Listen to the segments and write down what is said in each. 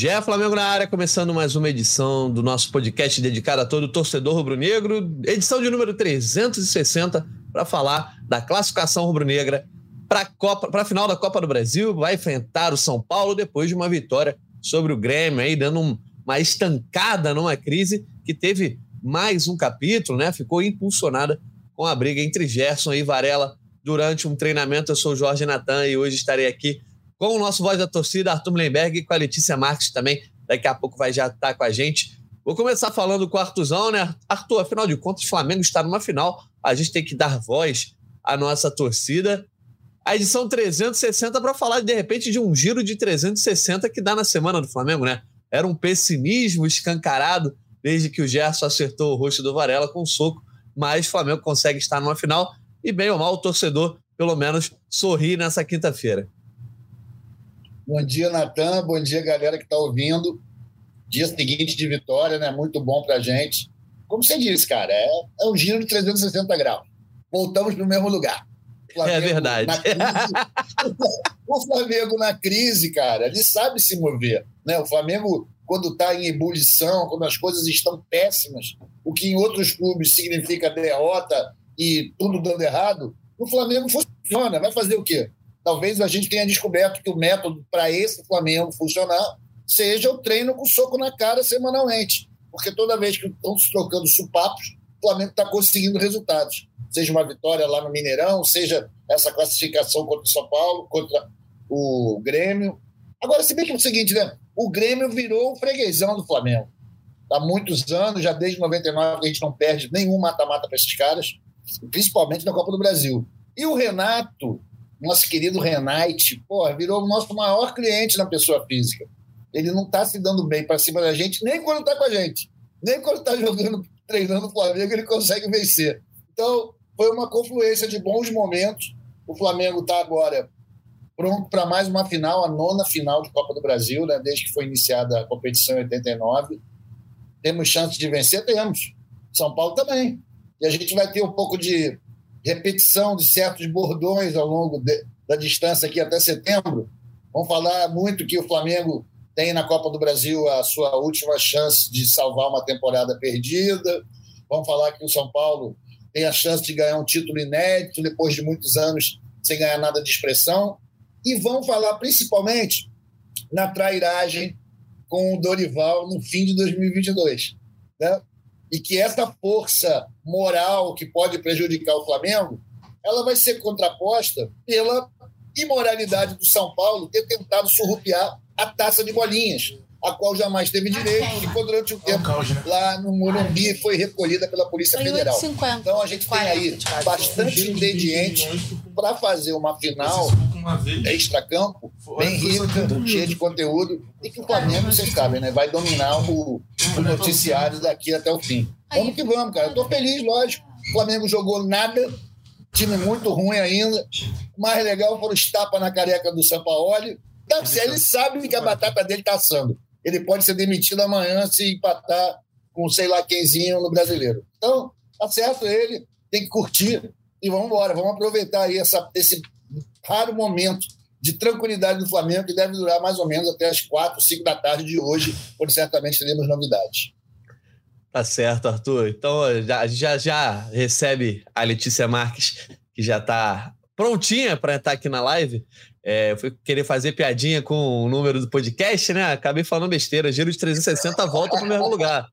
Gé Flamengo na área, começando mais uma edição do nosso podcast dedicado a todo torcedor rubro-negro, edição de número 360, para falar da classificação rubro-negra para a final da Copa do Brasil. Vai enfrentar o São Paulo depois de uma vitória sobre o Grêmio, aí dando um, uma estancada numa crise que teve mais um capítulo, né? Ficou impulsionada com a briga entre Gerson e Varela durante um treinamento. Eu sou o Jorge Natan e hoje estarei aqui com o nosso voz da torcida, Arthur Mlemberg, e com a Letícia Marques também. Daqui a pouco vai já estar com a gente. Vou começar falando com o Arthurzão, né? Arthur, afinal de contas, o Flamengo está numa final. A gente tem que dar voz à nossa torcida. A edição 360 para falar, de repente, de um giro de 360 que dá na semana do Flamengo, né? Era um pessimismo escancarado desde que o Gerson acertou o rosto do Varela com um soco, mas o Flamengo consegue estar numa final e, bem ou mal, o torcedor, pelo menos, sorri nessa quinta-feira. Bom dia, Natan. Bom dia, galera que está ouvindo. Dia seguinte de vitória, né? Muito bom para a gente. Como você disse, cara, é, é um giro de 360 graus. Voltamos para o mesmo lugar. É Flamengo é verdade. o Flamengo na crise, cara, ele sabe se mover. Né? O Flamengo, quando está em ebulição, quando as coisas estão péssimas, o que em outros clubes significa derrota e tudo dando errado, o Flamengo funciona. Vai fazer o quê? Talvez a gente tenha descoberto que o método para esse Flamengo funcionar seja o treino com soco na cara semanalmente. Porque toda vez que estão se trocando supapos, o Flamengo está conseguindo resultados. Seja uma vitória lá no Mineirão, seja essa classificação contra o São Paulo, contra o Grêmio. Agora, se bem que é o seguinte, né? O Grêmio virou o freguesão do Flamengo. Há muitos anos, já desde 99, a gente não perde nenhum mata-mata para esses caras, principalmente na Copa do Brasil. E o Renato, nosso querido Renate, porra, virou o nosso maior cliente na pessoa física. Ele não está se dando bem para cima da gente, nem quando está com a gente. Nem quando está jogando, treinando o Flamengo, ele consegue vencer. Então, foi uma confluência de bons momentos. O Flamengo está agora pronto para mais uma final, a nona final de Copa do Brasil, né, desde que foi iniciada a competição em 89. Temos chance de vencer? Temos. São Paulo também. E a gente vai ter um pouco de repetição de certos bordões ao longo de, da distância aqui até setembro. Vamos falar muito que o Flamengo tem na Copa do Brasil a sua última chance de salvar uma temporada perdida. Vamos falar que o São Paulo tem a chance de ganhar um título inédito depois de muitos anos sem ganhar nada de expressão. E vamos falar principalmente na trairagem com o Dorival no fim de 2022. Né? E que essa força moral que pode prejudicar o Flamengo, ela vai ser contraposta pela imoralidade do São Paulo ter tentado surrupiar a taça de bolinhas, a qual jamais teve direito, e ficou durante um tempo né? lá no Morumbi e foi recolhida pela Polícia Federal. Então a gente tem aí bastante ingredientes para fazer uma final extra-campo bem rica, cheia de conteúdo, e que o Flamengo, vocês sabem, né, vai dominar o, o noticiário daqui até o fim. Vamos que vamos, cara. Estou feliz, lógico. O Flamengo jogou nada, time muito ruim ainda. O mais legal foram os tapas na careca do Sampaoli. Tá, ele sabe que a batata dele está assando. Ele pode ser demitido amanhã se empatar com sei lá quemzinho no brasileiro. Então, tá certo ele, tem que curtir e vamos embora. Vamos aproveitar aí essa, esse raro momento de tranquilidade do Flamengo que deve durar mais ou menos até as quatro, cinco da tarde de hoje, quando certamente teremos novidades. Tá certo, Arthur. Então já já, já recebe a Letícia Marques, que já está prontinha para estar aqui na live. É, eu fui querer fazer piadinha com o número do podcast, né? Acabei falando besteira. Giro de 360 volta para o mesmo lugar.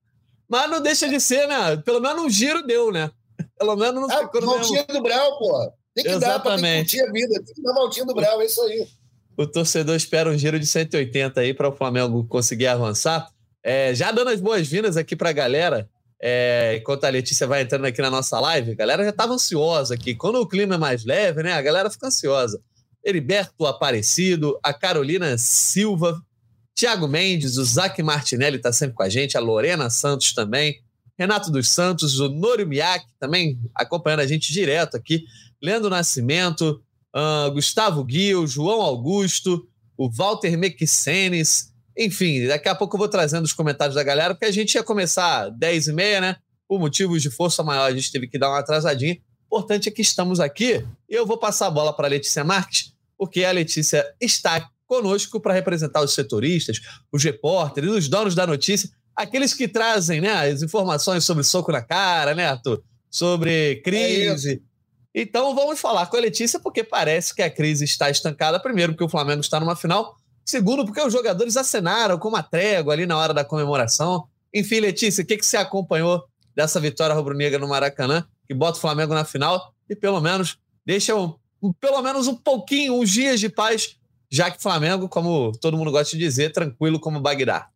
Mas não deixa de ser, né? Pelo menos um giro deu, né? Pelo menos não ah, ficou no mesmo... do Brau, pô. Tem que Exatamente. dar pra a vida. Tem que dar voltinha do Brau, é isso aí. O torcedor espera um giro de 180 aí para o Flamengo conseguir avançar. É, já dando as boas-vindas aqui para a galera, é, enquanto a Letícia vai entrando aqui na nossa live, a galera já estava ansiosa aqui. Quando o clima é mais leve, né? A galera fica ansiosa. Heriberto Aparecido, a Carolina Silva, Tiago Mendes, o Zac Martinelli está sempre com a gente, a Lorena Santos também, Renato dos Santos, o Nório Miak também acompanhando a gente direto aqui, Leandro Nascimento, uh, Gustavo Guil, João Augusto, o Walter Mequisenes, enfim, daqui a pouco eu vou trazendo os comentários da galera, porque a gente ia começar 10 e meia, né? Por motivos de força maior, a gente teve que dar uma atrasadinha. O importante é que estamos aqui e eu vou passar a bola para a Letícia Marques, porque a Letícia está conosco para representar os setoristas, os repórteres, os donos da notícia, aqueles que trazem né, as informações sobre soco na cara, né, Arthur? Sobre crise. É então vamos falar com a Letícia, porque parece que a crise está estancada. Primeiro, porque o Flamengo está numa final. Segundo, porque os jogadores acenaram com uma trégua ali na hora da comemoração. Enfim, Letícia, o que, que você acompanhou dessa vitória rubro-negra no Maracanã, que bota o Flamengo na final e pelo menos deixa um, pelo menos um pouquinho, uns dias de paz, já que Flamengo, como todo mundo gosta de dizer, tranquilo como Bagdá.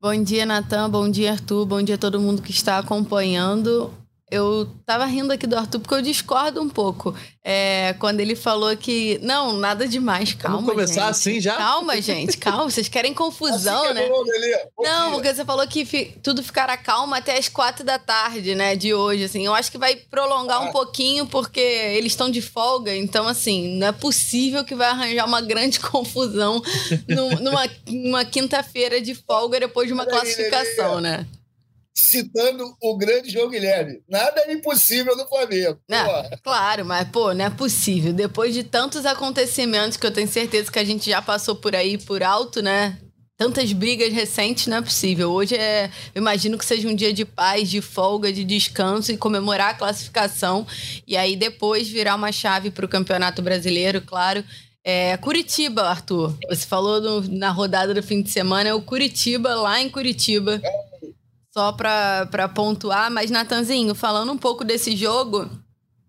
Bom dia, Natan. Bom dia, Arthur. Bom dia a todo mundo que está acompanhando. Eu tava rindo aqui do Arthur porque eu discordo um pouco. É, quando ele falou que. Não, nada demais, calma. Vamos começar gente. assim já? Calma, gente, calma. Vocês querem confusão, assim né? É não, porque você falou que fi, tudo ficará calmo até as quatro da tarde, né? De hoje, assim. Eu acho que vai prolongar ah. um pouquinho porque eles estão de folga. Então, assim, não é possível que vai arranjar uma grande confusão numa, numa quinta-feira de folga depois de uma classificação, né? Citando o grande João Guilherme. Nada é impossível no Flamengo. Claro, mas, pô, não é possível. Depois de tantos acontecimentos que eu tenho certeza que a gente já passou por aí por alto, né? Tantas brigas recentes, não é possível. Hoje é. Eu imagino que seja um dia de paz, de folga, de descanso e comemorar a classificação. E aí depois virar uma chave para o Campeonato Brasileiro, claro. É, Curitiba, Arthur. Você falou no, na rodada do fim de semana, é o Curitiba, lá em Curitiba. É só para pontuar, mas Natanzinho, falando um pouco desse jogo,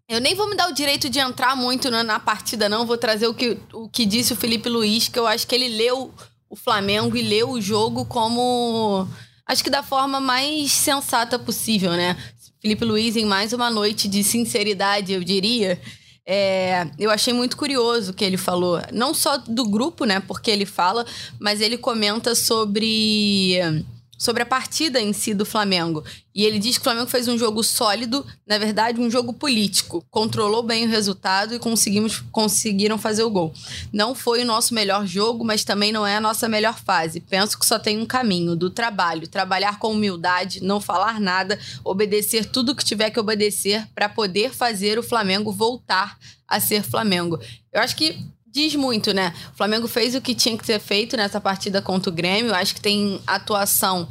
eu nem vou me dar o direito de entrar muito na, na, partida, não. Vou trazer o que, o que disse o Felipe Luiz, que eu acho que ele leu o Flamengo e leu o jogo como. Acho que da forma mais sensata possível, né? Felipe Luiz, em mais uma noite de sinceridade, eu diria. É, eu achei muito curioso o que ele falou. Não só do grupo, né? Porque ele fala, mas ele comenta sobre sobre a partida em si do Flamengo. E ele diz que o Flamengo fez um jogo sólido, na verdade, um jogo político. Controlou bem o resultado e conseguimos, conseguiram fazer o gol. Não foi o nosso melhor jogo, mas também não é a nossa melhor fase. Penso que só tem um caminho, do trabalho. Trabalhar com humildade, não falar nada, obedecer tudo que tiver que obedecer para poder fazer o Flamengo voltar a ser Flamengo. Eu acho que diz muito, né? O Flamengo fez o que tinha que ser feito nessa partida contra o Grêmio. Acho que tem atuação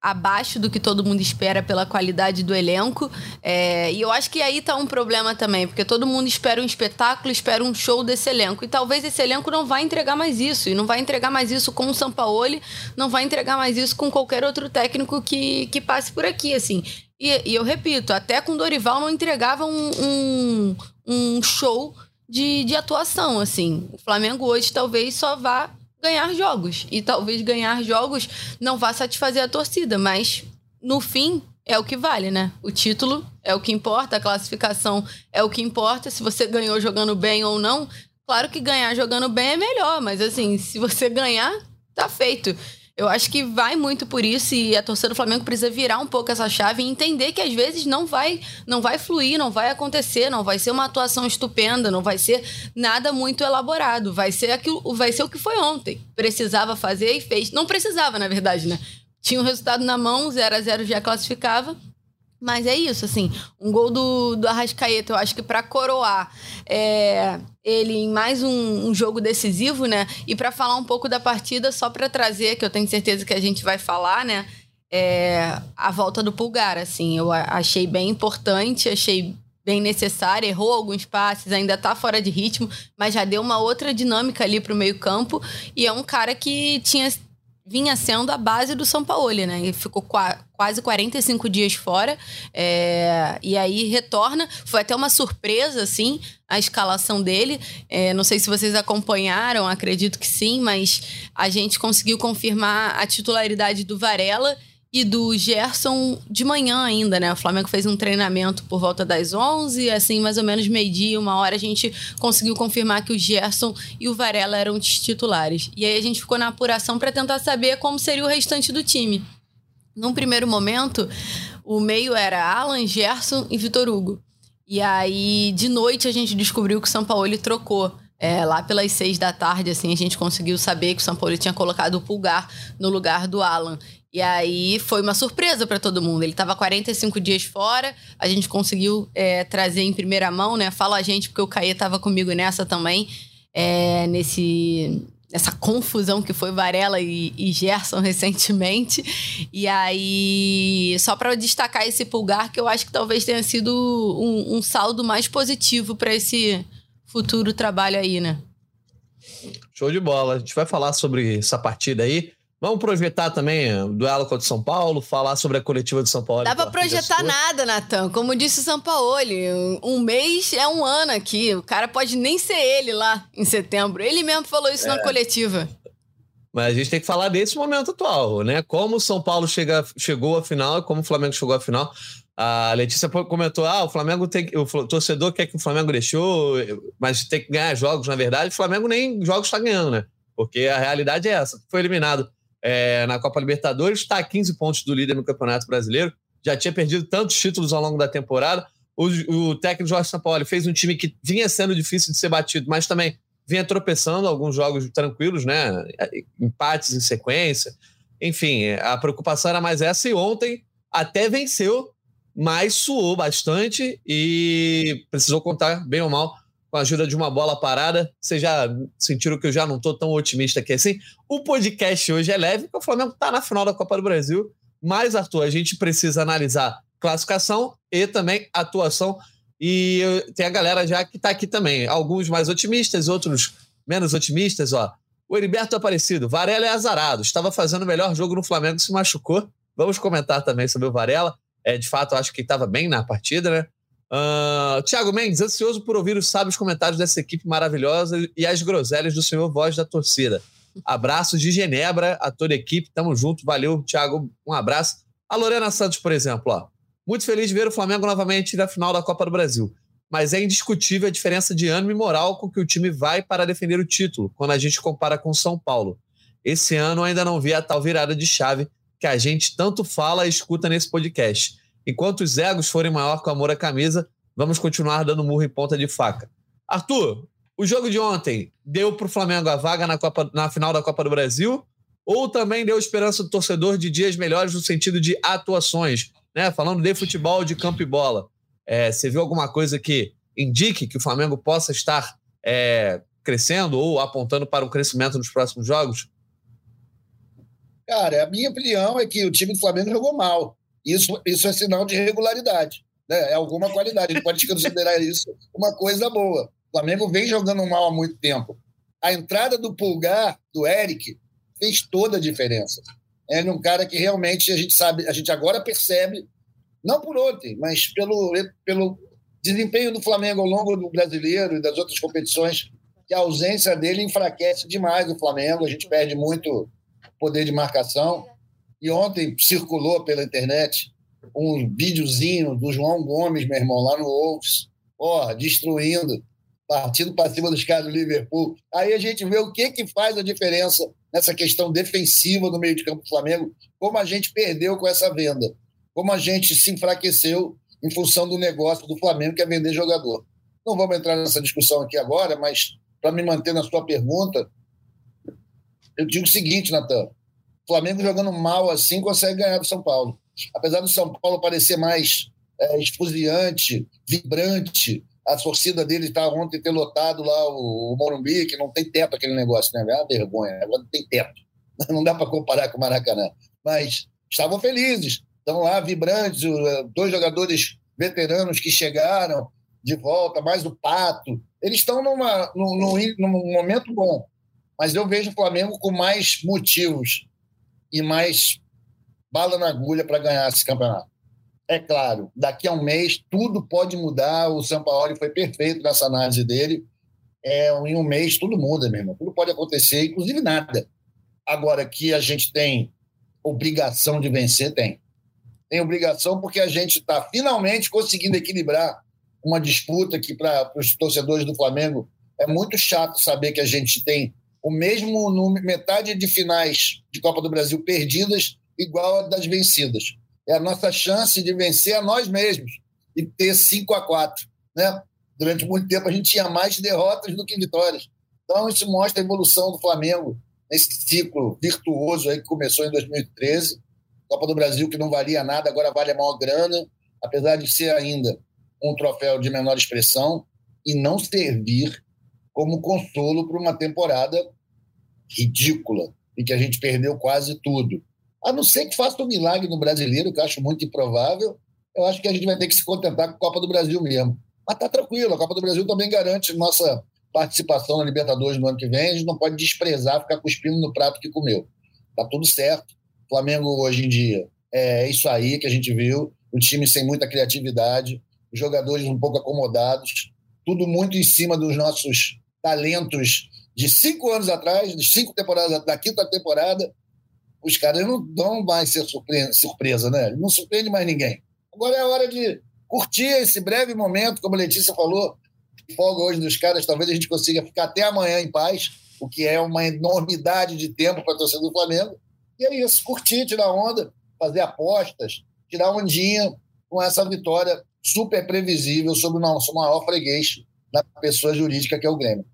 abaixo do que todo mundo espera pela qualidade do elenco. É, e eu acho que aí tá um problema também, porque todo mundo espera um espetáculo, espera um show desse elenco. E talvez esse elenco não vai entregar mais isso. E não vai entregar mais isso com o Sampaoli, não vai entregar mais isso com qualquer outro técnico que, que passe por aqui, assim. E, e eu repito, até com Dorival não entregava um, um, um show de, de atuação, assim. O Flamengo hoje talvez só vá ganhar jogos. E talvez ganhar jogos não vá satisfazer a torcida, mas no fim é o que vale, né? O título é o que importa, a classificação é o que importa. Se você ganhou jogando bem ou não, claro que ganhar jogando bem é melhor, mas assim, se você ganhar, tá feito. Eu acho que vai muito por isso e a torcida do Flamengo precisa virar um pouco essa chave e entender que às vezes não vai, não vai fluir, não vai acontecer, não vai ser uma atuação estupenda, não vai ser nada muito elaborado, vai ser aquilo, vai ser o que foi ontem. Precisava fazer e fez. Não precisava, na verdade, né? Tinha o um resultado na mão, 0 a 0 já classificava. Mas é isso, assim, um gol do, do Arrascaeta, eu acho que para coroar é, ele em mais um, um, jogo decisivo, né? E para falar um pouco da partida, só para trazer, que eu tenho certeza que a gente vai falar, né? É, a volta do Pulgar, assim, eu achei bem importante, achei bem necessária, errou alguns passes, ainda tá fora de ritmo, mas já deu uma outra dinâmica ali pro meio campo, e é um cara que tinha vinha sendo a base do São Paulo, né? Ele ficou qua quase 45 dias fora é, e aí retorna. Foi até uma surpresa, assim, a escalação dele. É, não sei se vocês acompanharam, acredito que sim, mas a gente conseguiu confirmar a titularidade do Varela e do Gerson de manhã ainda, né? O Flamengo fez um treinamento por volta das 11, assim, mais ou menos meio-dia, uma hora, a gente conseguiu confirmar que o Gerson e o Varela eram os titulares. E aí a gente ficou na apuração para tentar saber como seria o restante do time. Num primeiro momento, o meio era Alan, Gerson e Vitor Hugo. E aí, de noite, a gente descobriu que o São Paulo trocou. É, lá pelas seis da tarde, assim, a gente conseguiu saber que o São Paulo tinha colocado o Pulgar no lugar do Alan. E aí foi uma surpresa para todo mundo. Ele estava 45 dias fora, a gente conseguiu é, trazer em primeira mão, né? Fala a gente, porque o Caê estava comigo nessa também. é, nesse essa confusão que foi Varela e, e Gerson recentemente. E aí, só para destacar esse pulgar, que eu acho que talvez tenha sido um, um saldo mais positivo para esse futuro trabalho aí, né? Show de bola. A gente vai falar sobre essa partida aí. Vamos projetar também o duelo contra o São Paulo, falar sobre a coletiva de São Paulo. Dá pra projetar nada, Natan. Como disse o São Paulo, um mês é um ano aqui. O cara pode nem ser ele lá em setembro. Ele mesmo falou isso é. na coletiva. Mas a gente tem que falar desse momento atual, né? Como o São Paulo chega, chegou à final como o Flamengo chegou à final. A Letícia comentou: ah, o Flamengo tem. O torcedor quer que o Flamengo deixou, mas tem que ganhar jogos, na verdade. O Flamengo nem jogos está ganhando, né? Porque a realidade é essa. Foi eliminado é, na Copa Libertadores, está a 15 pontos do líder no Campeonato Brasileiro. Já tinha perdido tantos títulos ao longo da temporada. O, o técnico Jorge Sampaoli fez um time que vinha sendo difícil de ser batido, mas também vinha tropeçando alguns jogos tranquilos, né? Empates em sequência. Enfim, a preocupação era mais essa. E ontem até venceu, mas suou bastante e precisou contar, bem ou mal, com a ajuda de uma bola parada. Vocês já sentiram que eu já não estou tão otimista aqui assim? O podcast hoje é leve, porque o Flamengo está na final da Copa do Brasil. Mas, Arthur, a gente precisa analisar classificação e também atuação. E tem a galera já que está aqui também. Alguns mais otimistas, outros menos otimistas. Ó. O Heriberto Aparecido, Varela é azarado. Estava fazendo o melhor jogo no Flamengo, se machucou. Vamos comentar também sobre o Varela. É, de fato, acho que estava bem na partida, né? Uh, Tiago Mendes, ansioso por ouvir os sábios comentários dessa equipe maravilhosa e as groselhas do senhor voz da torcida. Abraços de Genebra a toda a equipe, tamo junto, valeu, Tiago, um abraço. A Lorena Santos, por exemplo, ó, muito feliz de ver o Flamengo novamente na final da Copa do Brasil, mas é indiscutível a diferença de ânimo e moral com que o time vai para defender o título, quando a gente compara com São Paulo. Esse ano ainda não vi a tal virada de chave que a gente tanto fala e escuta nesse podcast. Enquanto os egos forem maior que o amor à camisa, vamos continuar dando murro em ponta de faca. Arthur, o jogo de ontem deu para o Flamengo a vaga na, Copa, na final da Copa do Brasil ou também deu esperança do torcedor de dias melhores no sentido de atuações, né? Falando de futebol, de campo e bola. É, você viu alguma coisa que indique que o Flamengo possa estar é, crescendo ou apontando para um crescimento nos próximos jogos? Cara, a minha opinião é que o time do Flamengo jogou mal. Isso, isso é sinal de regularidade, né? é alguma qualidade. Gente pode considerar isso uma coisa boa. O Flamengo vem jogando mal há muito tempo. A entrada do Pulgar, do Eric, fez toda a diferença. É um cara que realmente a gente sabe, a gente agora percebe, não por ontem, mas pelo, pelo desempenho do Flamengo ao longo do brasileiro e das outras competições, que a ausência dele enfraquece demais o Flamengo, a gente perde muito poder de marcação. E ontem circulou pela internet um videozinho do João Gomes, meu irmão, lá no Wolves, ó, destruindo, partindo para cima dos caras do Liverpool. Aí a gente vê o que, que faz a diferença nessa questão defensiva do meio de campo do Flamengo, como a gente perdeu com essa venda, como a gente se enfraqueceu em função do negócio do Flamengo, que é vender jogador. Não vamos entrar nessa discussão aqui agora, mas para me manter na sua pergunta, eu digo o seguinte, Natan, Flamengo jogando mal assim consegue ganhar do São Paulo. Apesar do São Paulo parecer mais é, esfuziante, vibrante, a torcida dele está ontem ter lotado lá o, o, Morumbi, que não tem teto aquele negócio, né? É uma vergonha, agora não tem teto. Não dá para comparar com o Maracanã. Mas estavam felizes, estão lá vibrantes, é, dois jogadores veteranos que chegaram de volta, mais o Pato. Eles estão numa, num, num, num momento bom. Mas eu vejo o Flamengo com mais motivos e mais bala na agulha para ganhar esse campeonato. É claro, daqui a um mês tudo pode mudar. O São Paulo foi perfeito nessa análise dele. É, em um mês tudo muda, meu irmão. Tudo pode acontecer, inclusive nada. Agora que a gente tem obrigação de vencer, tem. Tem obrigação porque a gente está finalmente conseguindo equilibrar uma disputa que para os torcedores do Flamengo é muito chato saber que a gente tem o mesmo número, metade de finais de Copa do Brasil perdidas, igual a das vencidas. É a nossa chance de vencer a nós mesmos e ter 5 a 4 né? Durante muito tempo a gente tinha mais derrotas do que vitórias. Então isso mostra a evolução do Flamengo nesse ciclo virtuoso aí que começou em 2013. Copa do Brasil que não valia nada, agora vale a maior grana, apesar de ser ainda um troféu de menor expressão e não servir como consolo para uma temporada ridícula, em que a gente perdeu quase tudo. A não ser que faça um milagre no brasileiro, que eu acho muito improvável, eu acho que a gente vai ter que se contentar com a Copa do Brasil mesmo. Mas tá tranquilo, a Copa do Brasil também garante nossa participação na Libertadores no ano que vem, a gente não pode desprezar, ficar cuspindo no prato que comeu. Tá tudo certo. O Flamengo hoje em dia é isso aí que a gente viu, o time sem muita criatividade, jogadores um pouco acomodados, tudo muito em cima dos nossos talentos de cinco anos atrás, de cinco temporadas, da quinta temporada, os caras não dão mais ser surpresa, né? Não surpreende mais ninguém. Agora é a hora de curtir esse breve momento, como a Letícia falou, folga hoje dos caras, talvez a gente consiga ficar até amanhã em paz, o que é uma enormidade de tempo para a torcida do Flamengo. E é isso, curtir, tirar onda, fazer apostas, tirar ondinha com essa vitória super previsível sobre o nosso maior freguês da pessoa jurídica que é o Grêmio.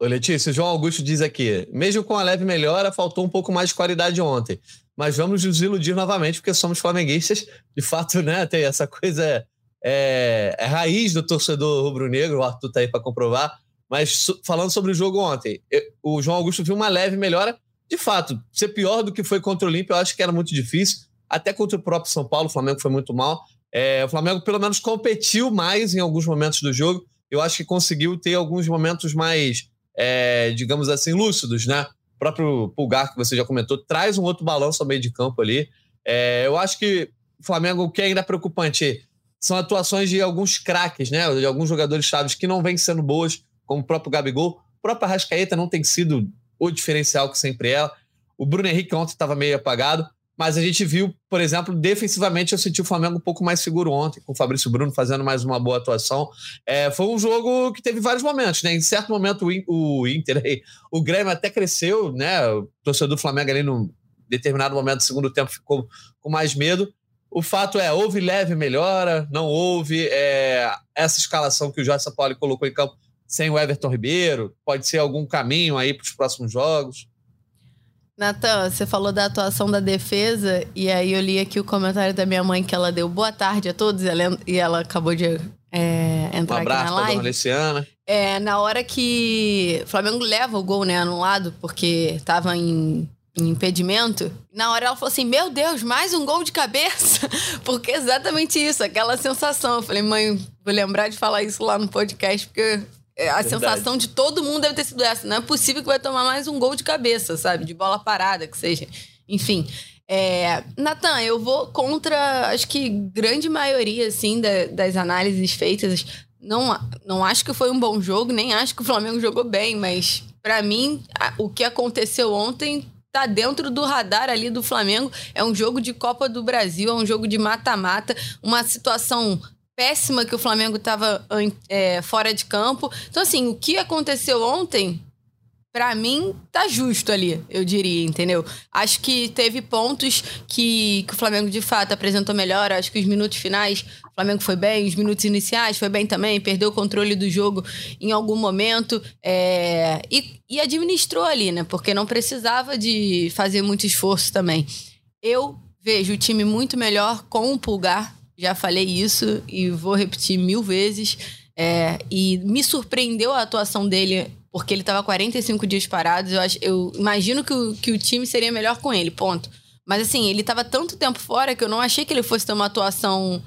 Ô Letícia, o João Augusto diz aqui: mesmo com a leve melhora, faltou um pouco mais de qualidade ontem. Mas vamos nos iludir novamente, porque somos flamenguistas. De fato, né? Tem essa coisa. É, é raiz do torcedor rubro-negro, o Arthur tá aí para comprovar. Mas falando sobre o jogo ontem, eu, o João Augusto viu uma leve melhora. De fato, ser pior do que foi contra o Olímpio, eu acho que era muito difícil. Até contra o próprio São Paulo, o Flamengo foi muito mal. É, o Flamengo, pelo menos, competiu mais em alguns momentos do jogo. Eu acho que conseguiu ter alguns momentos mais é, digamos assim, lúcidos, né? O próprio Pulgar, que você já comentou, traz um outro balanço ao meio de campo ali. É, eu acho que o Flamengo, o que é ainda preocupante são atuações de alguns craques, né? De alguns jogadores chaves que não vêm sendo boas, como o próprio Gabigol. O próprio Arrascaeta não tem sido o diferencial que sempre é. O Bruno Henrique ontem estava meio apagado. Mas a gente viu, por exemplo, defensivamente eu senti o Flamengo um pouco mais seguro ontem, com o Fabrício Bruno fazendo mais uma boa atuação. É, foi um jogo que teve vários momentos, né? Em certo momento o Inter, o Grêmio até cresceu, né? O torcedor do Flamengo ali num determinado momento do segundo tempo ficou com mais medo. O fato é, houve leve melhora, não houve é, essa escalação que o Jorge Paulo colocou em campo sem o Everton Ribeiro, pode ser algum caminho aí para os próximos jogos. Natan, você falou da atuação da defesa, e aí eu li aqui o comentário da minha mãe que ela deu boa tarde a todos, e ela, e ela acabou de é, entrar um aqui na live. Pra Luciana. É, na hora que o Flamengo leva o gol, né, anulado, porque tava em, em impedimento, na hora ela falou assim: Meu Deus, mais um gol de cabeça! porque é exatamente isso, aquela sensação. Eu falei, mãe, vou lembrar de falar isso lá no podcast, porque a Verdade. sensação de todo mundo deve ter sido essa. Não é possível que vai tomar mais um gol de cabeça, sabe? De bola parada, que seja. Enfim. É, Natan, eu vou contra, acho que grande maioria, assim, da, das análises feitas. Não, não acho que foi um bom jogo, nem acho que o Flamengo jogou bem, mas para mim, o que aconteceu ontem tá dentro do radar ali do Flamengo. É um jogo de Copa do Brasil, é um jogo de mata-mata, uma situação péssima que o Flamengo estava é, fora de campo. Então, assim, o que aconteceu ontem, para mim, tá justo ali, eu diria, entendeu? Acho que teve pontos que, que o Flamengo de fato apresentou melhor. Acho que os minutos finais, o Flamengo foi bem, os minutos iniciais foi bem também, perdeu o controle do jogo em algum momento é, e, e administrou ali, né? Porque não precisava de fazer muito esforço também. Eu vejo o time muito melhor com o Pulgar já falei isso e vou repetir mil vezes. É, e me surpreendeu a atuação dele, porque ele estava 45 dias parado. Eu, acho, eu imagino que o, que o time seria melhor com ele, ponto. Mas assim, ele estava tanto tempo fora que eu não achei que ele fosse ter uma atuação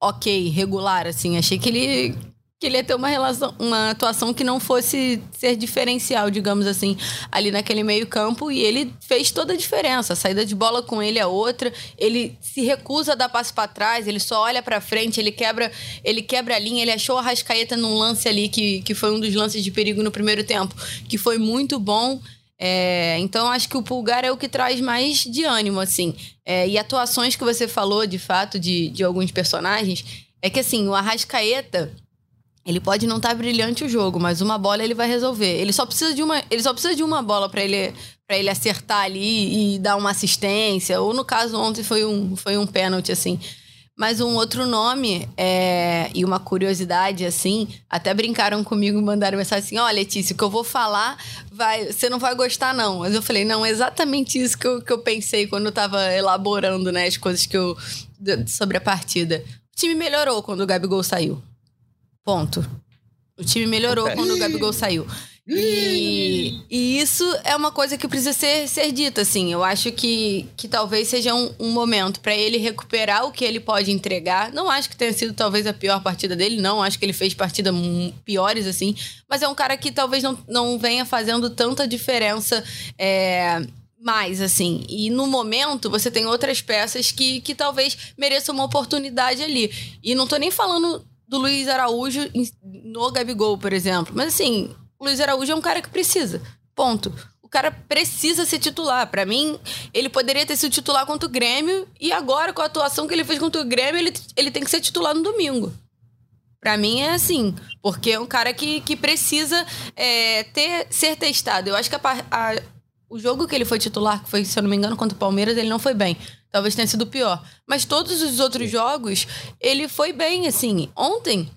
ok, regular, assim. Achei que ele que ele ia ter uma relação, uma atuação que não fosse ser diferencial, digamos assim, ali naquele meio-campo, e ele fez toda a diferença. A saída de bola com ele é outra, ele se recusa a dar passo para trás, ele só olha para frente, ele quebra, ele quebra a linha, ele achou a Rascaeta num lance ali que, que foi um dos lances de perigo no primeiro tempo, que foi muito bom. É, então acho que o Pulgar é o que traz mais de ânimo, assim. É, e atuações que você falou, de fato, de, de alguns personagens, é que assim, o Arrascaeta ele pode não estar tá brilhante o jogo, mas uma bola ele vai resolver. Ele só precisa de uma, ele só precisa de uma bola para ele para ele acertar ali e dar uma assistência, ou no caso ontem foi um foi um pênalti assim. Mas um outro nome é, e uma curiosidade, assim, até brincaram comigo e mandaram mensagem assim: Ó, oh, Letícia, o que eu vou falar, vai, você não vai gostar, não. Mas eu falei: não, é exatamente isso que eu, que eu pensei quando eu tava elaborando né, as coisas que eu. sobre a partida. O time melhorou quando o Gabigol saiu. Ponto. O time melhorou quando o Gabigol saiu. E, e, isso é uma coisa que precisa ser, ser dita, assim. Eu acho que, que talvez seja um, um momento para ele recuperar o que ele pode entregar. Não acho que tenha sido talvez a pior partida dele, não. Acho que ele fez partidas piores, assim. Mas é um cara que talvez não, não venha fazendo tanta diferença. É, mais, assim. E no momento, você tem outras peças que, que talvez mereçam uma oportunidade ali. E não tô nem falando do Luiz Araújo no Gabigol, por exemplo. Mas assim, o Luiz Araújo é um cara que precisa. Ponto. O cara precisa ser titular. Para mim, ele poderia ter sido titular contra o Grêmio e agora, com a atuação que ele fez contra o Grêmio, ele, ele tem que ser titular no domingo. Para mim é assim, porque é um cara que, que precisa é, ter, ser testado. Eu acho que a, a, o jogo que ele foi titular, que foi, se eu não me engano, contra o Palmeiras, ele não foi bem. Talvez tenha sido pior. Mas todos os outros jogos, ele foi bem, assim. Ontem,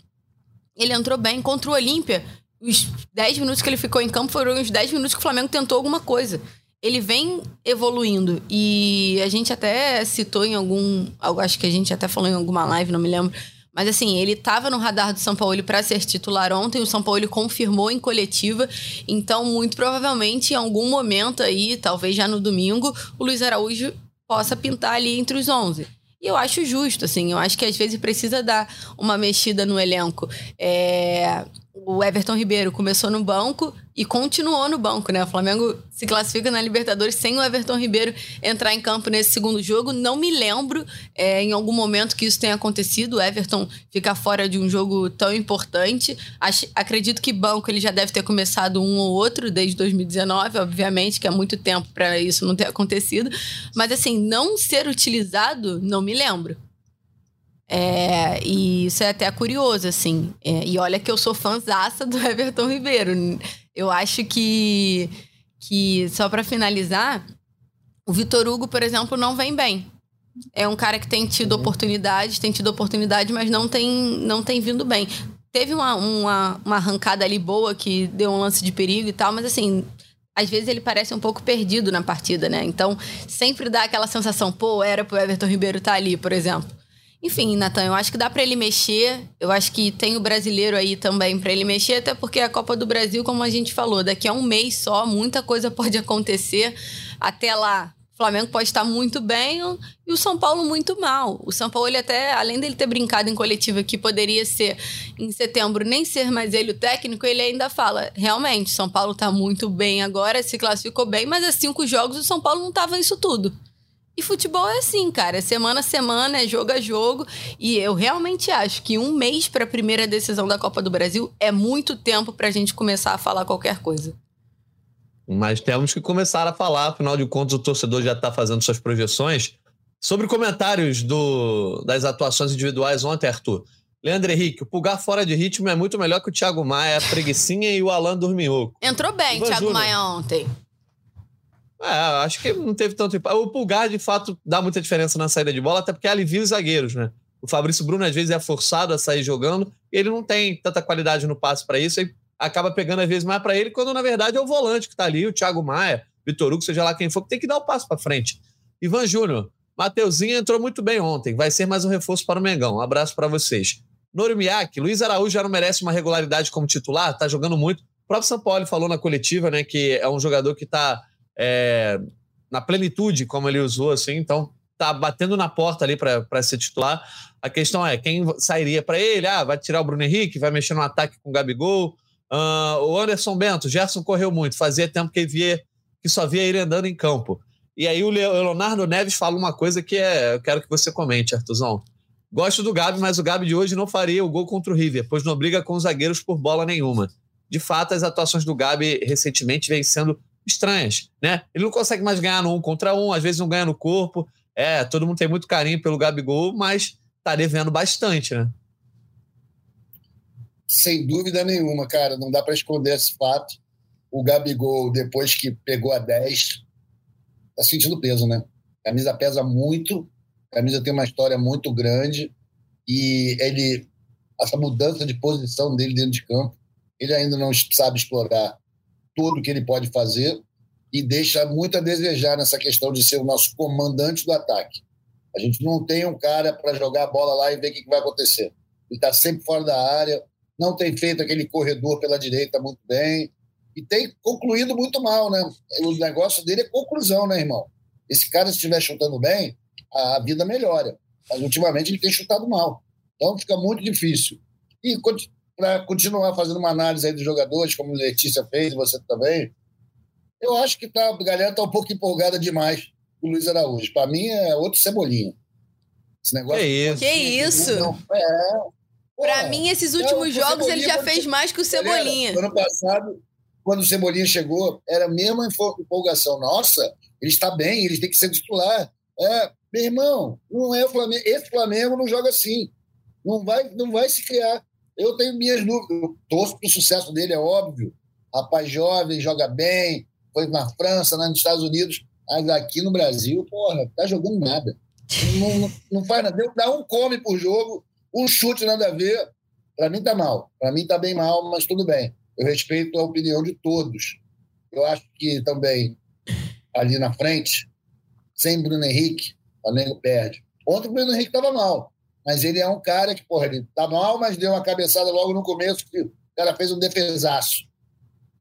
ele entrou bem contra o Olímpia os 10 minutos que ele ficou em campo foram os 10 minutos que o Flamengo tentou alguma coisa. Ele vem evoluindo e a gente até citou em algum. Acho que a gente até falou em alguma live, não me lembro. Mas assim, ele estava no radar do São Paulo para ser titular ontem, o São Paulo confirmou em coletiva. Então, muito provavelmente, em algum momento aí, talvez já no domingo, o Luiz Araújo possa pintar ali entre os 11. E eu acho justo, assim, eu acho que às vezes precisa dar uma mexida no elenco. É o Everton Ribeiro começou no banco e continuou no banco, né? O Flamengo se classifica na Libertadores sem o Everton Ribeiro entrar em campo nesse segundo jogo. Não me lembro é, em algum momento que isso tenha acontecido. O Everton ficar fora de um jogo tão importante. Acho, acredito que banco ele já deve ter começado um ou outro desde 2019, obviamente, que é muito tempo para isso não ter acontecido. Mas assim, não ser utilizado, não me lembro. É, e isso é até curioso, assim. É, e olha que eu sou fãzaça do Everton Ribeiro. Eu acho que, que só para finalizar, o Vitor Hugo, por exemplo, não vem bem. É um cara que tem tido uhum. oportunidades, tem tido oportunidade, mas não tem, não tem vindo bem. Teve uma, uma, uma arrancada ali boa que deu um lance de perigo e tal, mas assim, às vezes ele parece um pouco perdido na partida, né? Então, sempre dá aquela sensação, pô, era pro Everton Ribeiro estar tá ali, por exemplo. Enfim, Natan, eu acho que dá para ele mexer. Eu acho que tem o brasileiro aí também para ele mexer, até porque a Copa do Brasil, como a gente falou, daqui a um mês só, muita coisa pode acontecer. Até lá, o Flamengo pode estar muito bem e o São Paulo muito mal. O São Paulo, ele até, além dele ter brincado em coletiva que poderia ser em setembro, nem ser mais ele o técnico, ele ainda fala: realmente, São Paulo está muito bem agora, se classificou bem, mas há cinco jogos o São Paulo não estava isso tudo. E futebol é assim, cara, é semana a semana, é jogo a jogo. E eu realmente acho que um mês para a primeira decisão da Copa do Brasil é muito tempo para a gente começar a falar qualquer coisa. Mas temos que começar a falar, afinal de contas, o torcedor já está fazendo suas projeções. Sobre comentários do, das atuações individuais ontem, Arthur. Leandro Henrique, o pulgar fora de ritmo é muito melhor que o Thiago Maia, a Preguiçinha e o Alan Dorminhoco. Entrou bem, Ivan Thiago Júnior. Maia ontem. É, acho que não teve tanto impacto. O Pulgar, de fato, dá muita diferença na saída de bola, até porque alivia os zagueiros, né? O Fabrício Bruno, às vezes, é forçado a sair jogando, ele não tem tanta qualidade no passe para isso, e acaba pegando, às vezes, mais para ele, quando na verdade é o volante que tá ali, o Thiago Maia, Vitor Hugo, seja lá quem for, que tem que dar o passo para frente. Ivan Júnior, Mateuzinho entrou muito bem ontem, vai ser mais um reforço para o Mengão. Um abraço para vocês. Normiak, Luiz Araújo já não merece uma regularidade como titular, tá jogando muito. O próprio São Paulo falou na coletiva, né, que é um jogador que tá é, na plenitude, como ele usou, assim, então tá batendo na porta ali para ser titular. A questão é quem sairia para ele? Ah, vai tirar o Bruno Henrique, vai mexer no ataque com o Gabigol. Uh, o Anderson Bento, Gerson correu muito, fazia tempo que, via, que só via ele andando em campo. E aí o Leonardo Neves fala uma coisa que é, eu quero que você comente, Artuzão. Gosto do Gabi, mas o Gabi de hoje não faria o gol contra o River, pois não briga com os zagueiros por bola nenhuma. De fato, as atuações do Gabi recentemente vêm sendo estranhas, né? Ele não consegue mais ganhar no um contra um, às vezes não ganha no corpo. É, todo mundo tem muito carinho pelo Gabigol, mas tá devendo bastante, né? Sem dúvida nenhuma, cara, não dá para esconder esse fato. O Gabigol, depois que pegou a 10, tá sentindo peso, né? A camisa pesa muito, a camisa tem uma história muito grande e ele essa mudança de posição dele dentro de campo, ele ainda não sabe explorar tudo que ele pode fazer e deixa muito a desejar nessa questão de ser o nosso comandante do ataque. A gente não tem um cara para jogar a bola lá e ver o que vai acontecer. Ele está sempre fora da área, não tem feito aquele corredor pela direita muito bem e tem concluído muito mal, né? O negócio dele é conclusão, né, irmão? Esse cara, se estiver chutando bem, a vida melhora. Mas ultimamente ele tem chutado mal. Então fica muito difícil. E para continuar fazendo uma análise aí dos jogadores, como a Letícia fez, você também, eu acho que tá, a galera está um pouco empolgada demais com o Luiz Araújo. Para mim é outro cebolinha. Esse negócio. Que isso? Que isso? Não, é. Para mim, esses últimos é, jogos ele já fez mais que o Cebolinha. Ano passado, quando o Cebolinha chegou, era a mesma empolgação. Nossa, ele está bem, ele tem que ser titular. É, meu irmão, não é o Flamengo. Esse Flamengo não joga assim. Não vai, não vai se criar. Eu tenho minhas dúvidas. Eu torço para o sucesso dele, é óbvio. Rapaz jovem, joga bem, foi na França, nos Estados Unidos. Mas aqui no Brasil, porra, tá jogando nada. Não, não, não faz nada. Dá um come por jogo, um chute nada a ver. Para mim tá mal. Para mim tá bem mal, mas tudo bem. Eu respeito a opinião de todos. Eu acho que também ali na frente, sem Bruno Henrique, o Flamengo perde. Ontem o Bruno Henrique estava mal, mas ele é um cara que, porra, ele tá mal, mas deu uma cabeçada logo no começo que o cara fez um defesaço.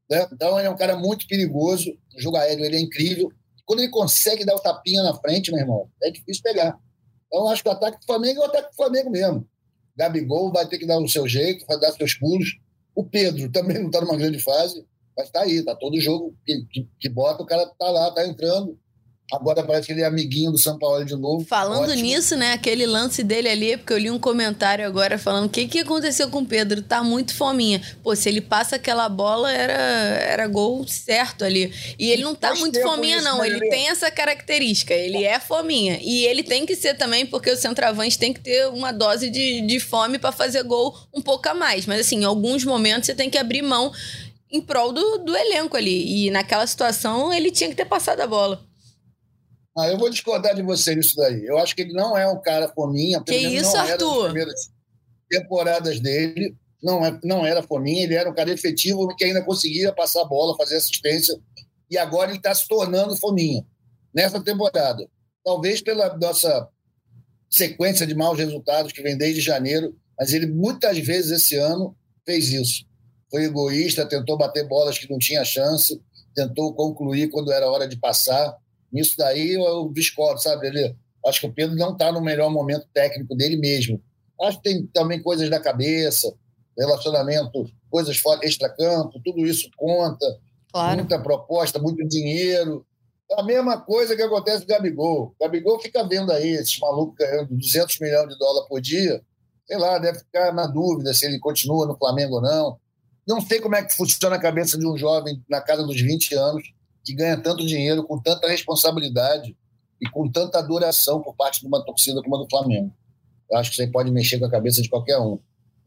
Né? Então ele é um cara muito perigoso, o jogo aéreo ele é incrível. Quando ele consegue dar o tapinha na frente, meu irmão, é difícil pegar. Então acho que o ataque do Flamengo é o ataque do Flamengo mesmo. Gabigol vai ter que dar o seu jeito, vai dar seus pulos. O Pedro também não está numa grande fase, mas está aí, está todo jogo que, que, que, bota, o cara está lá, está entrando. Agora parece que ele é amiguinho do São Paulo de novo. Falando Ótimo. nisso, né? Aquele lance dele ali, porque eu li um comentário agora falando o que, que aconteceu com o Pedro. Tá muito fominha. Pô, se ele passa aquela bola, era, era gol certo ali. E ele não tá Faz muito fominha, isso, não. Ele, ele tem essa característica. Ele é fominha. E ele tem que ser também, porque o centroavante tem que ter uma dose de, de fome para fazer gol um pouco a mais. Mas assim, em alguns momentos você tem que abrir mão em prol do, do elenco ali. E naquela situação ele tinha que ter passado a bola. Ah, eu vou discordar de você nisso daí. Eu acho que ele não é um cara fominha. Que isso, Arthur? Nas primeiras temporadas dele, não, é, não era fominha, ele era um cara efetivo que ainda conseguia passar a bola, fazer assistência. E agora ele está se tornando fominha nessa temporada. Talvez pela nossa sequência de maus resultados que vem desde janeiro, mas ele muitas vezes esse ano fez isso. Foi egoísta, tentou bater bolas que não tinha chance, tentou concluir quando era hora de passar Nisso daí eu discordo, sabe, ele Acho que o Pedro não está no melhor momento técnico dele mesmo. Acho que tem também coisas da cabeça, relacionamento, coisas fora, extra-campo, tudo isso conta. Claro. Muita proposta, muito dinheiro. A mesma coisa que acontece com o Gabigol. O Gabigol fica vendo aí esses malucos ganhando 200 milhões de dólares por dia. Sei lá, deve ficar na dúvida se ele continua no Flamengo ou não. Não sei como é que funciona a cabeça de um jovem na casa dos 20 anos que ganha tanto dinheiro, com tanta responsabilidade e com tanta adoração por parte de uma torcida como a do Flamengo. Eu acho que aí pode mexer com a cabeça de qualquer um.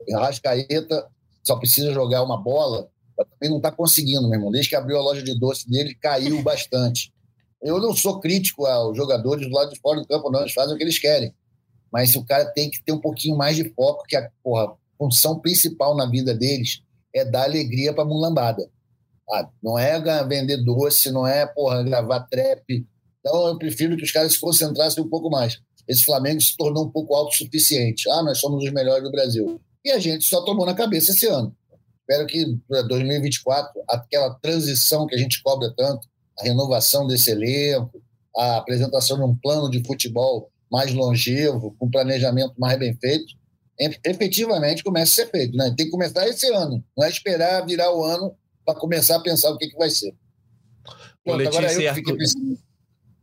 O Arrascaeta só precisa jogar uma bola, também não está conseguindo, meu irmão. Desde que abriu a loja de doce dele, caiu bastante. Eu não sou crítico aos jogadores do lado de fora do campo, não. Eles fazem o que eles querem. Mas o cara tem que ter um pouquinho mais de foco, que a porra, função principal na vida deles é dar alegria para a mulambada. Não é vender doce, não é porra, gravar trap. Então eu prefiro que os caras se concentrassem um pouco mais. Esse Flamengo se tornou um pouco autossuficiente. Ah, nós somos os melhores do Brasil. E a gente só tomou na cabeça esse ano. Espero que para 2024, aquela transição que a gente cobra tanto, a renovação desse elenco, a apresentação de um plano de futebol mais longevo, com planejamento mais bem feito, efetivamente comece a ser feito. Né? Tem que começar esse ano, não é esperar virar o ano para começar a pensar o que, que vai ser. Pronto, agora eu fiquei pensando.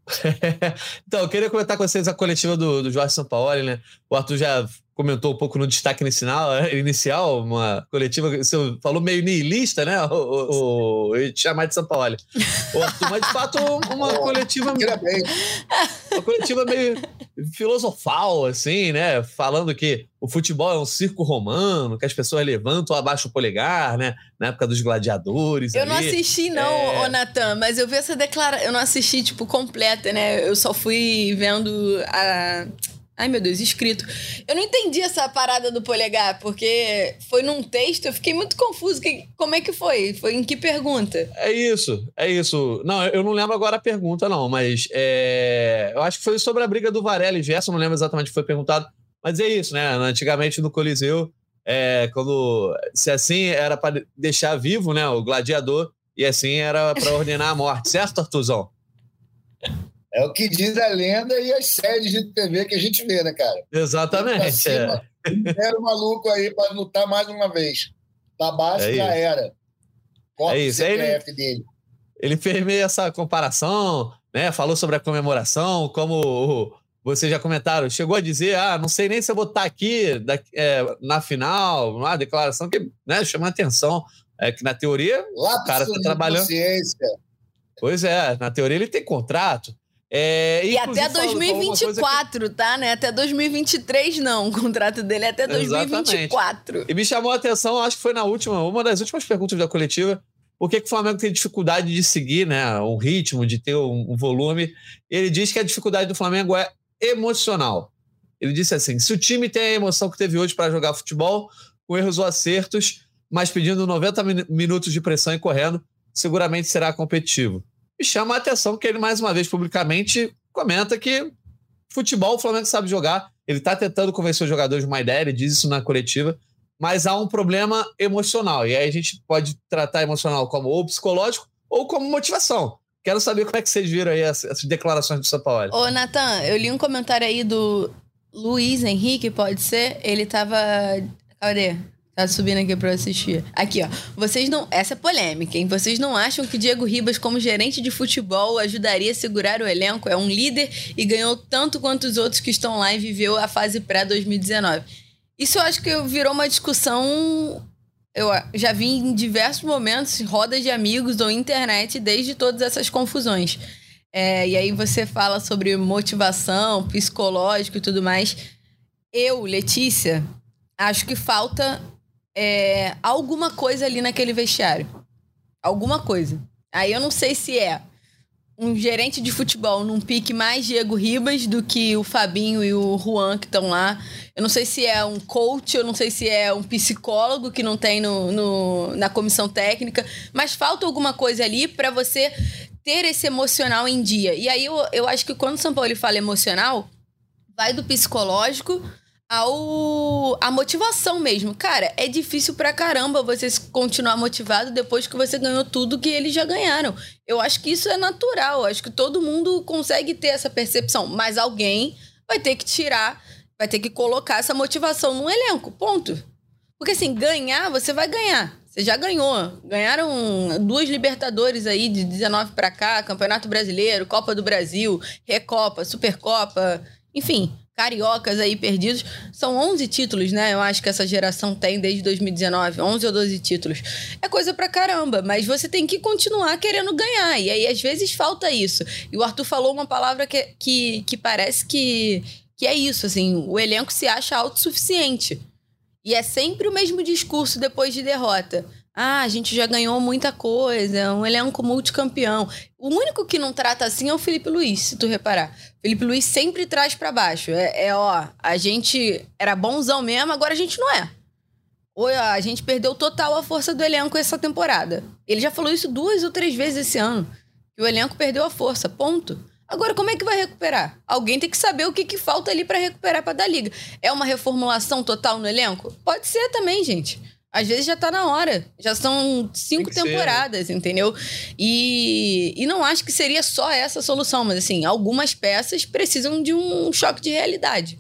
então, eu queria comentar com vocês a coletiva do, do Jorge Sampaoli, né? O Arthur já comentou um pouco no destaque inicial, inicial uma coletiva, você falou meio niilista, né? O, o, o chamar de São Paulo. O Arthur, mas de fato uma coletiva. Uma coletiva meio filosofal, assim, né? Falando que o futebol é um circo romano, que as pessoas levantam abaixo o polegar, né? Na época dos gladiadores. Eu ali. não assisti, não, é... ô Natan, mas eu vi essa declaração. Eu não assisti, tipo, completa, né? Eu só fui vendo a Ai, meu Deus, escrito. Eu não entendi essa parada do polegar, porque foi num texto, eu fiquei muito confuso. Que, como é que foi? Foi em que pergunta? É isso, é isso. Não, eu não lembro agora a pergunta, não, mas é, eu acho que foi sobre a briga do Varela e Gerson, não lembro exatamente o que foi perguntado, mas é isso, né? Antigamente no Coliseu, é, quando se assim era para deixar vivo, né, o gladiador e assim era para ordenar a morte, certo, Artuzão? É o que diz a lenda e as séries de TV que a gente vê, né, cara? Exatamente. Cima, é. Era o maluco aí para lutar mais uma vez. Tá baixo é já era. Corta é isso. o CPF ele, dele. Ele fez meio essa comparação, né? Falou sobre a comemoração, como vocês já comentaram, chegou a dizer, ah, não sei nem se eu vou estar aqui é, na final, uma declaração que né, chama atenção, é que na teoria Lá o cara está trabalhando. Pois é, na teoria ele tem contrato. É, e até 2024, que... tá? Né? Até 2023 não. O contrato dele é até 2024. Exatamente. E me chamou a atenção, acho que foi na última, uma das últimas perguntas da coletiva, por que, que o Flamengo tem dificuldade de seguir né, um ritmo, de ter um, um volume. Ele diz que a dificuldade do Flamengo é emocional. Ele disse assim: se o time tem a emoção que teve hoje para jogar futebol, com erros ou acertos, mas pedindo 90 minutos de pressão e correndo, seguramente será competitivo. E chama a atenção que ele, mais uma vez, publicamente, comenta que futebol o Flamengo sabe jogar. Ele está tentando convencer os jogadores de uma ideia, ele diz isso na coletiva, mas há um problema emocional. E aí a gente pode tratar emocional como ou psicológico ou como motivação. Quero saber como é que vocês viram aí essas declarações do São Paulo. Ô, Natan, eu li um comentário aí do Luiz Henrique, pode ser? Ele tava. Cadê? Tá subindo aqui pra eu assistir. Aqui, ó. Vocês não. Essa é polêmica, hein? Vocês não acham que Diego Ribas, como gerente de futebol, ajudaria a segurar o elenco? É um líder e ganhou tanto quanto os outros que estão lá e viveu a fase pré-2019. Isso eu acho que virou uma discussão eu já vi em diversos momentos, rodas de amigos ou internet, desde todas essas confusões. É, e aí você fala sobre motivação, psicológico e tudo mais. Eu, Letícia, acho que falta é, alguma coisa ali naquele vestiário. Alguma coisa. Aí eu não sei se é um gerente de futebol num pique mais Diego Ribas do que o Fabinho e o Juan que estão lá. Eu não sei se é um coach, eu não sei se é um psicólogo que não tem no, no na comissão técnica, mas falta alguma coisa ali para você ter esse emocional em dia. E aí eu, eu acho que quando o São Paulo fala emocional, vai do psicológico ao a motivação mesmo. Cara, é difícil pra caramba você continuar motivado depois que você ganhou tudo que eles já ganharam. Eu acho que isso é natural, acho que todo mundo consegue ter essa percepção, mas alguém vai ter que tirar, vai ter que colocar essa motivação no elenco, ponto. Porque assim, ganhar, você vai ganhar. Você já ganhou. Ganharam duas Libertadores aí de 19 para cá, Campeonato Brasileiro, Copa do Brasil, Recopa, Supercopa, enfim cariocas aí perdidos. São 11 títulos, né? Eu acho que essa geração tem desde 2019, 11 ou 12 títulos. É coisa pra caramba, mas você tem que continuar querendo ganhar. E aí, às vezes, falta isso. E o Arthur falou uma palavra que, que, que parece que, que é isso, assim, o elenco se acha autossuficiente. E é sempre o mesmo discurso depois de derrota. Ah, a gente já ganhou muita coisa, um elenco multicampeão. O único que não trata assim é o Felipe Luiz, se tu reparar. Felipe Luiz sempre traz para baixo. É, é, ó, a gente era bonzão mesmo, agora a gente não é. Ou a gente perdeu total a força do elenco essa temporada. Ele já falou isso duas ou três vezes esse ano. Que o elenco perdeu a força, ponto. Agora, como é que vai recuperar? Alguém tem que saber o que, que falta ali para recuperar para dar liga. É uma reformulação total no elenco? Pode ser também, gente. Às vezes já tá na hora. Já são cinco temporadas, ser, entendeu? E, e não acho que seria só essa solução, mas assim, algumas peças precisam de um choque de realidade.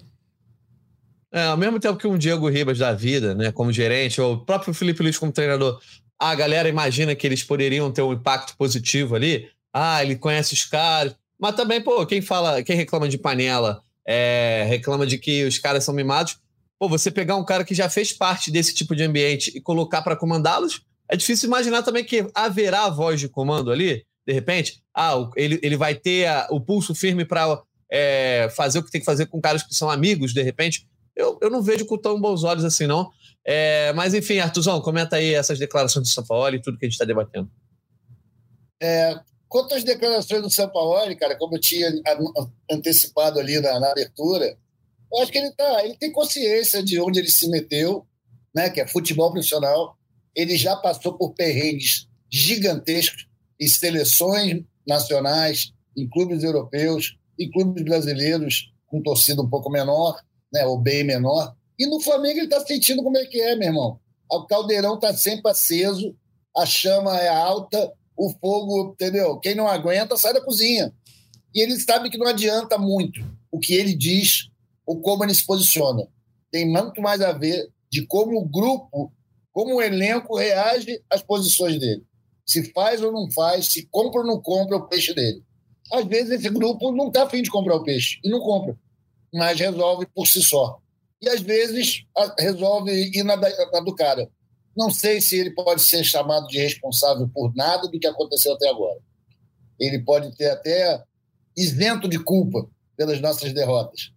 É, ao mesmo tempo que um Diego Ribas da vida, né, como gerente, ou o próprio Felipe Luiz como treinador, a galera imagina que eles poderiam ter um impacto positivo ali. Ah, ele conhece os caras. Mas também, pô, quem fala, quem reclama de panela, é, reclama de que os caras são mimados Pô, você pegar um cara que já fez parte desse tipo de ambiente e colocar para comandá-los, é difícil imaginar também que haverá a voz de comando ali, de repente. Ah, ele, ele vai ter a, o pulso firme para é, fazer o que tem que fazer com caras que são amigos, de repente. Eu, eu não vejo com tão bons olhos assim, não. É, mas, enfim, Artuzão, comenta aí essas declarações do São Paulo e tudo que a gente está debatendo. É, quanto às declarações do São Paulo, cara, como eu tinha antecipado ali na, na abertura, eu acho que ele, tá, ele tem consciência de onde ele se meteu, né, que é futebol profissional. Ele já passou por perrengues gigantescos em seleções nacionais, em clubes europeus, em clubes brasileiros com torcida um pouco menor, né, ou bem menor. E no Flamengo ele está sentindo como é que é, meu irmão. O caldeirão está sempre aceso, a chama é alta, o fogo, entendeu? Quem não aguenta sai da cozinha. E ele sabe que não adianta muito o que ele diz ou como ele se posiciona. Tem muito mais a ver de como o grupo, como o elenco reage às posições dele. Se faz ou não faz, se compra ou não compra o peixe dele. Às vezes esse grupo não está afim de comprar o peixe e não compra, mas resolve por si só. E às vezes resolve ir na, na do cara. Não sei se ele pode ser chamado de responsável por nada do que aconteceu até agora. Ele pode ter até isento de culpa pelas nossas derrotas.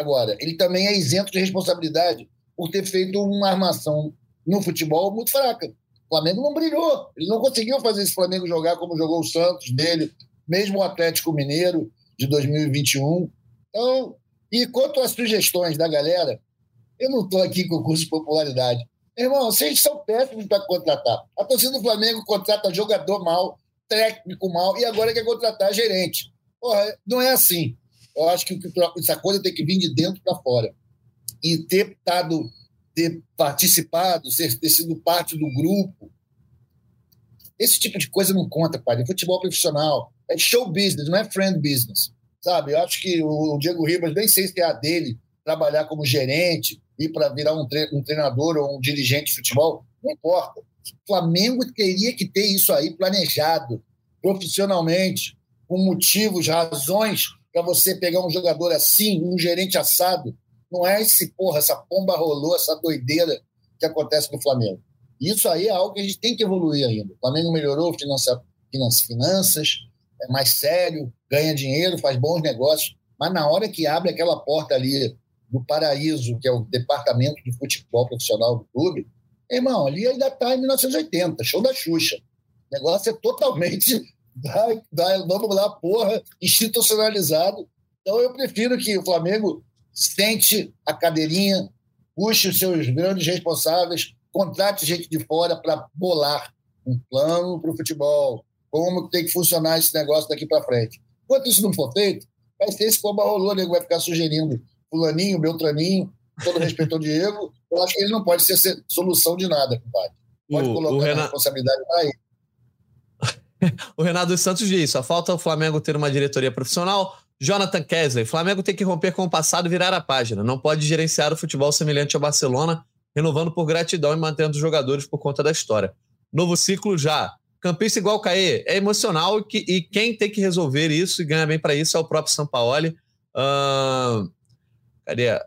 Agora, ele também é isento de responsabilidade por ter feito uma armação no futebol muito fraca. O Flamengo não brilhou. Ele não conseguiu fazer esse Flamengo jogar como jogou o Santos dele, mesmo o Atlético Mineiro de 2021. Então, e quanto às sugestões da galera, eu não estou aqui com curso de popularidade. Irmão, vocês são péssimos para contratar. A torcida do Flamengo contrata jogador mal, técnico mal, e agora quer contratar gerente. Porra, não é assim. Eu acho que essa coisa tem que vir de dentro para fora. E ter estado, ter participado, ter sido parte do grupo, esse tipo de coisa não conta, pai. É futebol profissional. É show business, não é friend business. Sabe? Eu acho que o Diego Ribas, nem sei se é a dele trabalhar como gerente, ir para virar um, tre um treinador ou um dirigente de futebol. Não importa. O Flamengo teria que ter isso aí planejado, profissionalmente, com motivos, razões para você pegar um jogador assim, um gerente assado. Não é esse porra, essa pomba rolou, essa doideira que acontece no Flamengo. Isso aí é algo que a gente tem que evoluir ainda. O Flamengo melhorou finanças, finanças, é mais sério, ganha dinheiro, faz bons negócios, mas na hora que abre aquela porta ali do paraíso, que é o departamento de futebol profissional do clube, irmão, ali ainda está em 1980, show da Xuxa. O negócio é totalmente, da, da, vamos lá, porra, institucionalizado. Então eu prefiro que o Flamengo sente a cadeirinha, puxe os seus grandes responsáveis, contrate gente de fora para bolar um plano para o futebol, como tem que funcionar esse negócio daqui para frente. Enquanto isso não for feito, vai ser esse pomba rolou, nego vai ficar sugerindo fulaninho, beltraninho, todo respeito ao Diego, eu acho que ele não pode ser solução de nada, compadre. Pode o, colocar o Renato... a responsabilidade para ele. o Renato dos Santos diz: só falta o Flamengo ter uma diretoria profissional. Jonathan Kesley, Flamengo tem que romper com o passado e virar a página. Não pode gerenciar o futebol semelhante ao Barcelona, renovando por gratidão e mantendo os jogadores por conta da história. Novo ciclo já. Campista igual Caê é emocional e, que, e quem tem que resolver isso e ganha bem para isso é o próprio Sampaoli. Uh, cadê?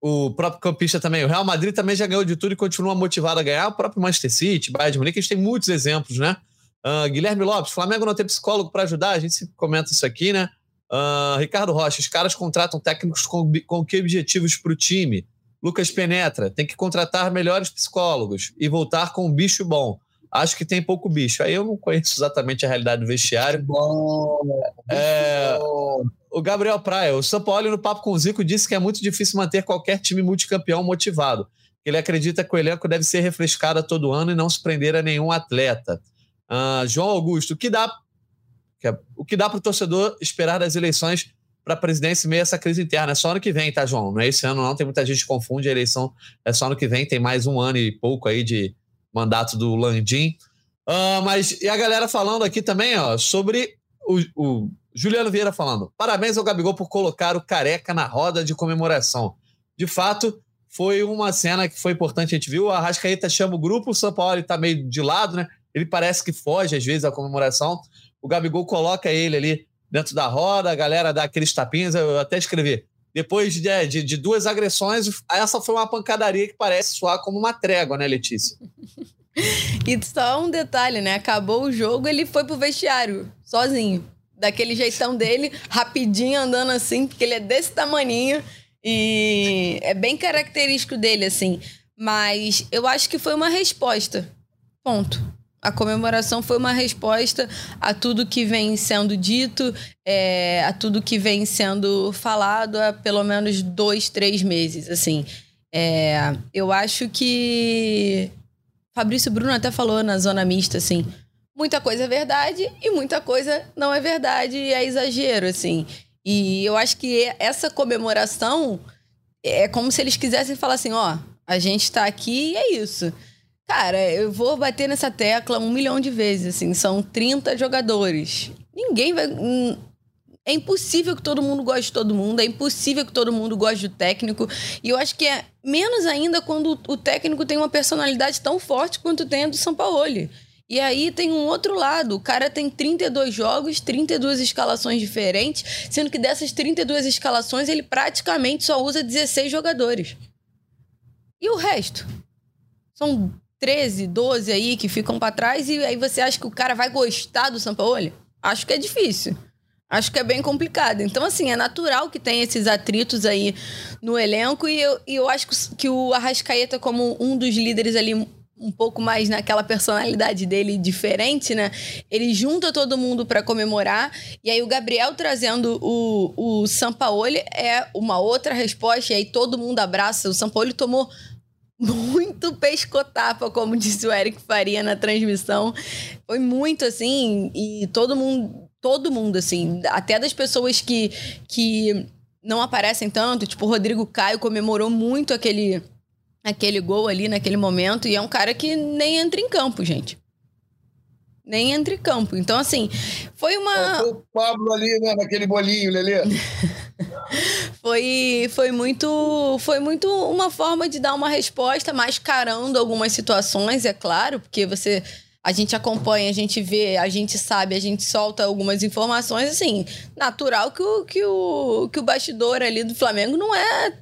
O próprio campista também. O Real Madrid também já ganhou de tudo e continua motivado a ganhar. O próprio Manchester City, Bayern de Munique, a gente tem muitos exemplos, né? Uh, Guilherme Lopes, Flamengo não tem psicólogo para ajudar, a gente sempre comenta isso aqui, né? Uh, Ricardo Rocha, os caras contratam técnicos com, com que objetivos para o time? Lucas Penetra, tem que contratar melhores psicólogos e voltar com um bicho bom acho que tem pouco bicho. Aí eu não conheço exatamente a realidade do vestiário. Bom, é, o Gabriel Praia, o São Paulo no papo com o Zico disse que é muito difícil manter qualquer time multicampeão motivado. Ele acredita que o elenco deve ser refrescado a todo ano e não se prender a nenhum atleta. Uh, João Augusto, o que dá é, o que dá para o torcedor esperar das eleições para a presidência meio essa crise interna? É só ano que vem, tá, João? Não é esse ano, não. Tem muita gente que confunde a eleição. É só ano que vem, tem mais um ano e pouco aí de, mandato do Landim. Uh, mas e a galera falando aqui também, ó, sobre o, o, Juliano Vieira falando: parabéns ao Gabigol por colocar o careca na roda de comemoração. De fato, foi uma cena que foi importante. A gente viu, a Rascaeta chama o grupo, o São Paulo está meio de lado, né? Ele parece que foge às vezes da comemoração. O Gabigol coloca ele ali dentro da roda, a galera dá aqueles tapinhos. Eu até escrevi. Depois de, de, de duas agressões, essa foi uma pancadaria que parece soar como uma trégua, né, Letícia? E só um detalhe, né? Acabou o jogo, ele foi pro vestiário, sozinho. Daquele jeitão dele, rapidinho andando assim, porque ele é desse tamaninho. E é bem característico dele, assim. Mas eu acho que foi uma resposta. Ponto. A comemoração foi uma resposta a tudo que vem sendo dito, é, a tudo que vem sendo falado há pelo menos dois, três meses. Assim, é, eu acho que Fabrício Bruno até falou na zona mista assim, muita coisa é verdade e muita coisa não é verdade e é exagero assim. E eu acho que essa comemoração é como se eles quisessem falar assim: ó, a gente tá aqui e é isso. Cara, eu vou bater nessa tecla um milhão de vezes, assim, são 30 jogadores. Ninguém vai. Hum, é impossível que todo mundo goste de todo mundo, é impossível que todo mundo goste do técnico. E eu acho que é menos ainda quando o técnico tem uma personalidade tão forte quanto tem a do São Paulo. E aí tem um outro lado. O cara tem 32 jogos, 32 escalações diferentes, sendo que dessas 32 escalações ele praticamente só usa 16 jogadores. E o resto? São 13, 12 aí que ficam para trás e aí você acha que o cara vai gostar do São Paulo? Acho que é difícil. Acho que é bem complicado. Então, assim, é natural que tenha esses atritos aí no elenco e eu, e eu acho que o Arrascaeta, como um dos líderes ali um pouco mais naquela personalidade dele diferente, né? Ele junta todo mundo para comemorar. E aí o Gabriel trazendo o, o Sampaoli é uma outra resposta. E aí todo mundo abraça. O Sampaoli tomou muito pescotapa, como disse o Eric Faria na transmissão. Foi muito assim, e todo mundo, todo mundo, assim, até das pessoas que, que não aparecem tanto, tipo o Rodrigo Caio comemorou muito aquele aquele gol ali naquele momento. E é um cara que nem entra em campo, gente. Nem entra em campo. Então, assim, foi uma. o Pablo ali, né, naquele bolinho, Lelê. foi, foi muito foi muito uma forma de dar uma resposta mascarando algumas situações, é claro, porque você a gente acompanha, a gente vê, a gente sabe, a gente solta algumas informações, assim, natural que o, que o, que o bastidor ali do Flamengo não é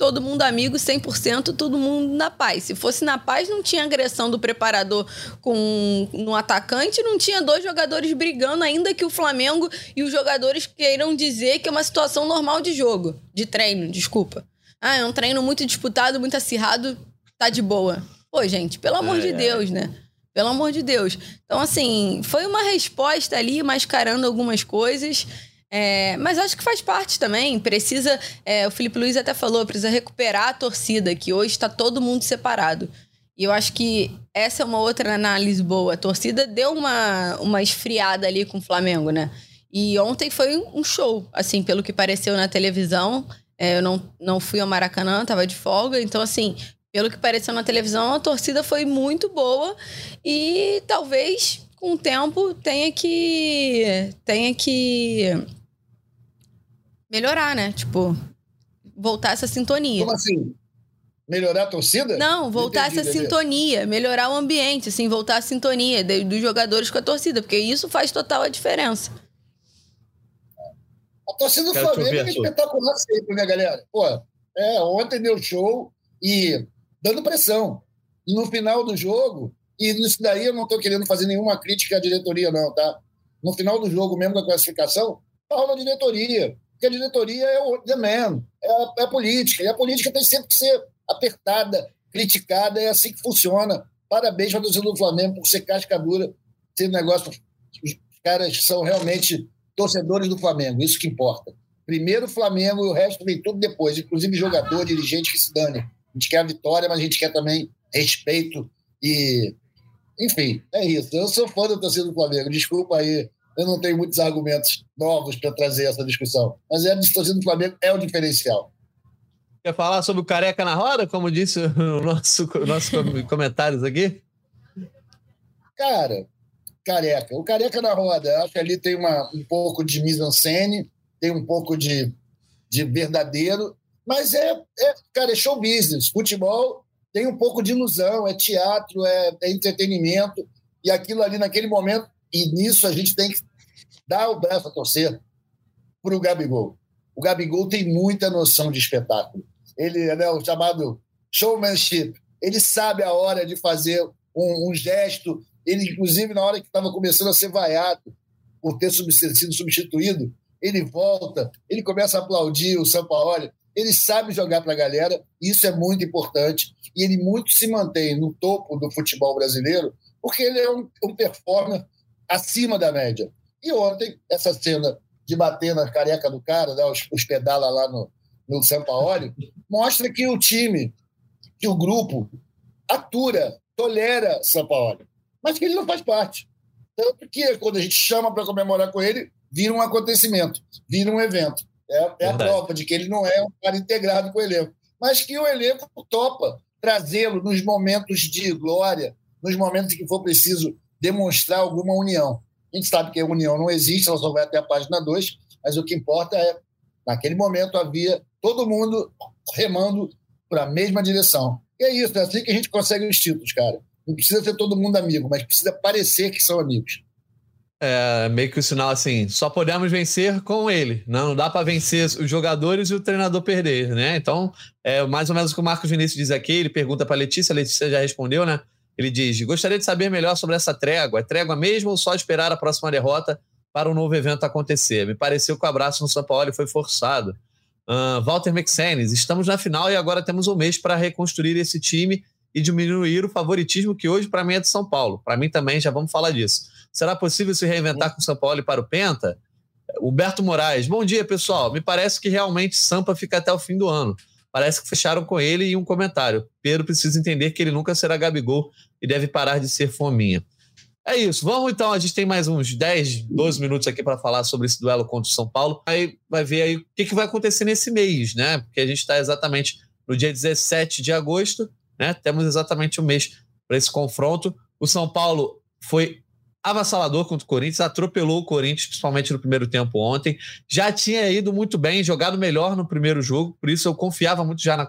todo mundo amigo, 100%, todo mundo na paz. Se fosse na paz, não tinha agressão do preparador com um atacante, não tinha dois jogadores brigando, ainda que o Flamengo e os jogadores queiram dizer que é uma situação normal de jogo, de treino, desculpa. Ah, é um treino muito disputado, muito acirrado, tá de boa. Pô, gente, pelo amor é, de Deus, né? Pelo amor de Deus. Então, assim, foi uma resposta ali, mascarando algumas coisas. É, mas acho que faz parte também. Precisa. É, o Felipe Luiz até falou, precisa recuperar a torcida, que hoje está todo mundo separado. E eu acho que essa é uma outra análise boa. A torcida deu uma, uma esfriada ali com o Flamengo, né? E ontem foi um show, assim, pelo que pareceu na televisão. É, eu não, não fui ao Maracanã, tava de folga. Então, assim, pelo que pareceu na televisão, a torcida foi muito boa. E talvez, com o tempo, tenha que. tenha que melhorar, né? Tipo, voltar essa sintonia. Como assim? Melhorar a torcida? Não, voltar Entendi, essa sintonia, melhorar o ambiente, assim, voltar a sintonia dos jogadores com a torcida, porque isso faz total a diferença. A torcida do Quero Flamengo é espetacular sempre, né, galera? Pô, é, ontem deu show e dando pressão. E no final do jogo, e nisso daí eu não estou querendo fazer nenhuma crítica à diretoria, não, tá? No final do jogo, mesmo da classificação, fala a diretoria que a diretoria é o the man, é a, é a política. E a política tem sempre que ser apertada, criticada, é assim que funciona. Parabéns para a torcida do Flamengo por ser casca dura, ser negócio. Os caras são realmente torcedores do Flamengo, isso que importa. Primeiro o Flamengo e o resto vem tudo depois, inclusive jogador, dirigente que se dane. A gente quer a vitória, mas a gente quer também respeito e. Enfim, é isso. Eu sou fã da torcida do Flamengo. Desculpa aí eu não tenho muitos argumentos novos para trazer essa discussão. Mas é a distorção do Flamengo é o diferencial. Quer falar sobre o careca na roda, como disse o nosso, nossos comentários aqui? Cara, careca. O careca na roda, acho que ali tem uma, um pouco de mise-en-scène, tem um pouco de, de verdadeiro, mas é, é, cara, é show business. Futebol tem um pouco de ilusão, é teatro, é, é entretenimento, e aquilo ali naquele momento, e nisso a gente tem que dar o braço a torcer para o Gabigol. O Gabigol tem muita noção de espetáculo. Ele é né, o chamado showmanship. Ele sabe a hora de fazer um, um gesto. Ele, inclusive, na hora que estava começando a ser vaiado por ter sido substituído, ele volta, ele começa a aplaudir o Sampaoli. Ele sabe jogar para a galera, isso é muito importante. E ele muito se mantém no topo do futebol brasileiro, porque ele é um, um performer acima da média. E ontem, essa cena de bater na careca do cara, né, os, os pedala lá no, no Sampaoli, mostra que o time, que o grupo atura, tolera Sampaoli, mas que ele não faz parte. Tanto que quando a gente chama para comemorar com ele, vira um acontecimento, vira um evento. É, é a prova de que ele não é um cara integrado com o elenco. Mas que o elenco topa trazê-lo nos momentos de glória, nos momentos em que for preciso demonstrar alguma união. A gente sabe que a união não existe, ela só vai até a página 2, mas o que importa é, naquele momento havia todo mundo remando para a mesma direção. E é isso, é assim que a gente consegue os títulos, cara. Não precisa ser todo mundo amigo, mas precisa parecer que são amigos. É meio que o sinal assim, só podemos vencer com ele. Não, não dá para vencer os jogadores e o treinador perder, né? Então, é mais ou menos o que o Marcos Vinícius diz aqui. Ele pergunta para Letícia, a Letícia já respondeu, né? Ele diz: Gostaria de saber melhor sobre essa trégua. É trégua mesmo ou só esperar a próxima derrota para o um novo evento acontecer? Me pareceu que o abraço no São Paulo foi forçado. Uh, Walter Mexenes, estamos na final e agora temos um mês para reconstruir esse time e diminuir o favoritismo que hoje para mim é de São Paulo. Para mim também, já vamos falar disso. Será possível se reinventar com São Paulo e para o Penta? Huberto Moraes, bom dia pessoal. Me parece que realmente Sampa fica até o fim do ano. Parece que fecharam com ele e um comentário. Pedro precisa entender que ele nunca será Gabigol e deve parar de ser fominha. É isso. Vamos então, a gente tem mais uns 10, 12 minutos aqui para falar sobre esse duelo contra o São Paulo. Aí vai ver aí o que, que vai acontecer nesse mês, né? Porque a gente está exatamente no dia 17 de agosto, né? Temos exatamente um mês para esse confronto. O São Paulo foi avassalador contra o Corinthians, atropelou o Corinthians, principalmente no primeiro tempo ontem. Já tinha ido muito bem, jogado melhor no primeiro jogo, por isso eu confiava muito já na,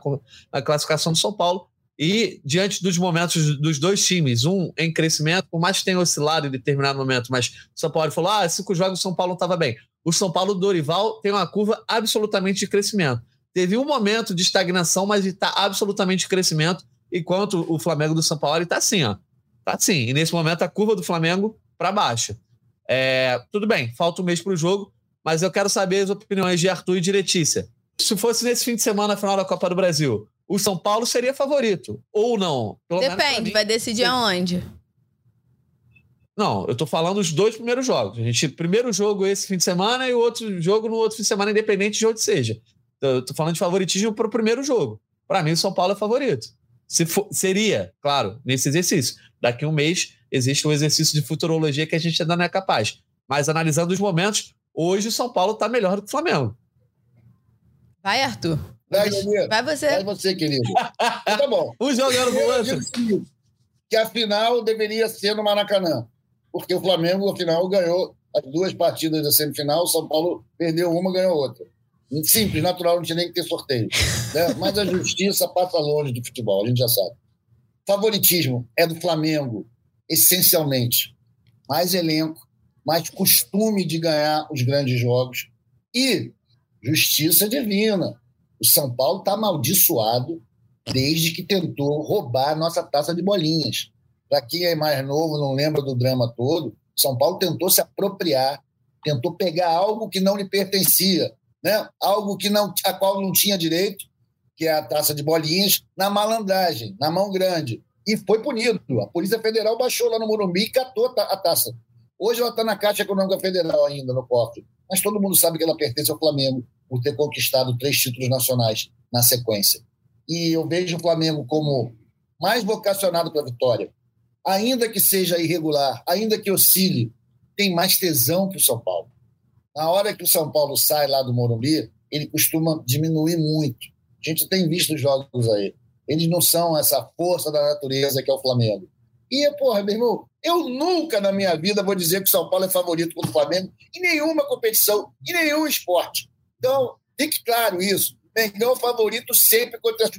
na classificação do São Paulo. E diante dos momentos dos dois times, um em crescimento, por mais que tenha oscilado em determinado momento, mas o São Paulo falou: ah, cinco jogos o São Paulo estava bem. O São Paulo do Dorival tem uma curva absolutamente de crescimento. Teve um momento de estagnação, mas está absolutamente de crescimento, enquanto o Flamengo do São Paulo está assim, ó. Tá assim. E nesse momento a curva do Flamengo para baixo. É, tudo bem, falta um mês para o jogo, mas eu quero saber as opiniões de Arthur e de Letícia. Se fosse nesse fim de semana, a final da Copa do Brasil, o São Paulo seria favorito, ou não? Depende, mim, vai decidir aonde? Não, eu tô falando os dois primeiros jogos. A gente, primeiro jogo esse fim de semana e o outro jogo no outro fim de semana, independente de onde seja. Eu tô falando de favoritismo para o primeiro jogo. Para mim, o São Paulo é favorito. Se for, seria, claro, nesse exercício. Daqui a um mês existe um exercício de futurologia que a gente ainda não é capaz. Mas analisando os momentos, hoje o São Paulo está melhor do que o Flamengo. Vai, Arthur. Vai. Vai você. Vai você, querido. Então, tá bom. um jogando pro outro. Que a final deveria ser no Maracanã. Porque o Flamengo, afinal, ganhou as duas partidas da semifinal. O São Paulo perdeu uma, ganhou outra. Simples, natural, não tinha nem que ter sorteio. Né? Mas a justiça passa longe do futebol, a gente já sabe. Favoritismo é do Flamengo, essencialmente. Mais elenco, mais costume de ganhar os grandes jogos e justiça divina. O São Paulo está amaldiçoado desde que tentou roubar a nossa taça de bolinhas. Para quem é mais novo, não lembra do drama todo, São Paulo tentou se apropriar, tentou pegar algo que não lhe pertencia, né? algo que não, a qual não tinha direito, que é a taça de bolinhas, na malandragem, na mão grande. E foi punido. A Polícia Federal baixou lá no Morumbi e catou a taça. Hoje ela está na Caixa Econômica Federal ainda, no cofre. Mas todo mundo sabe que ela pertence ao Flamengo por ter conquistado três títulos nacionais na sequência. E eu vejo o Flamengo como mais vocacionado para a vitória. Ainda que seja irregular, ainda que oscile, tem mais tesão que o São Paulo. Na hora que o São Paulo sai lá do Morumbi, ele costuma diminuir muito. A gente tem visto jogos aí. Eles não são essa força da natureza que é o Flamengo. E, porra, meu irmão, eu nunca na minha vida vou dizer que o São Paulo é favorito contra o Flamengo em nenhuma competição, em nenhum esporte. Então, fique claro isso. Mengão favorito sempre contra,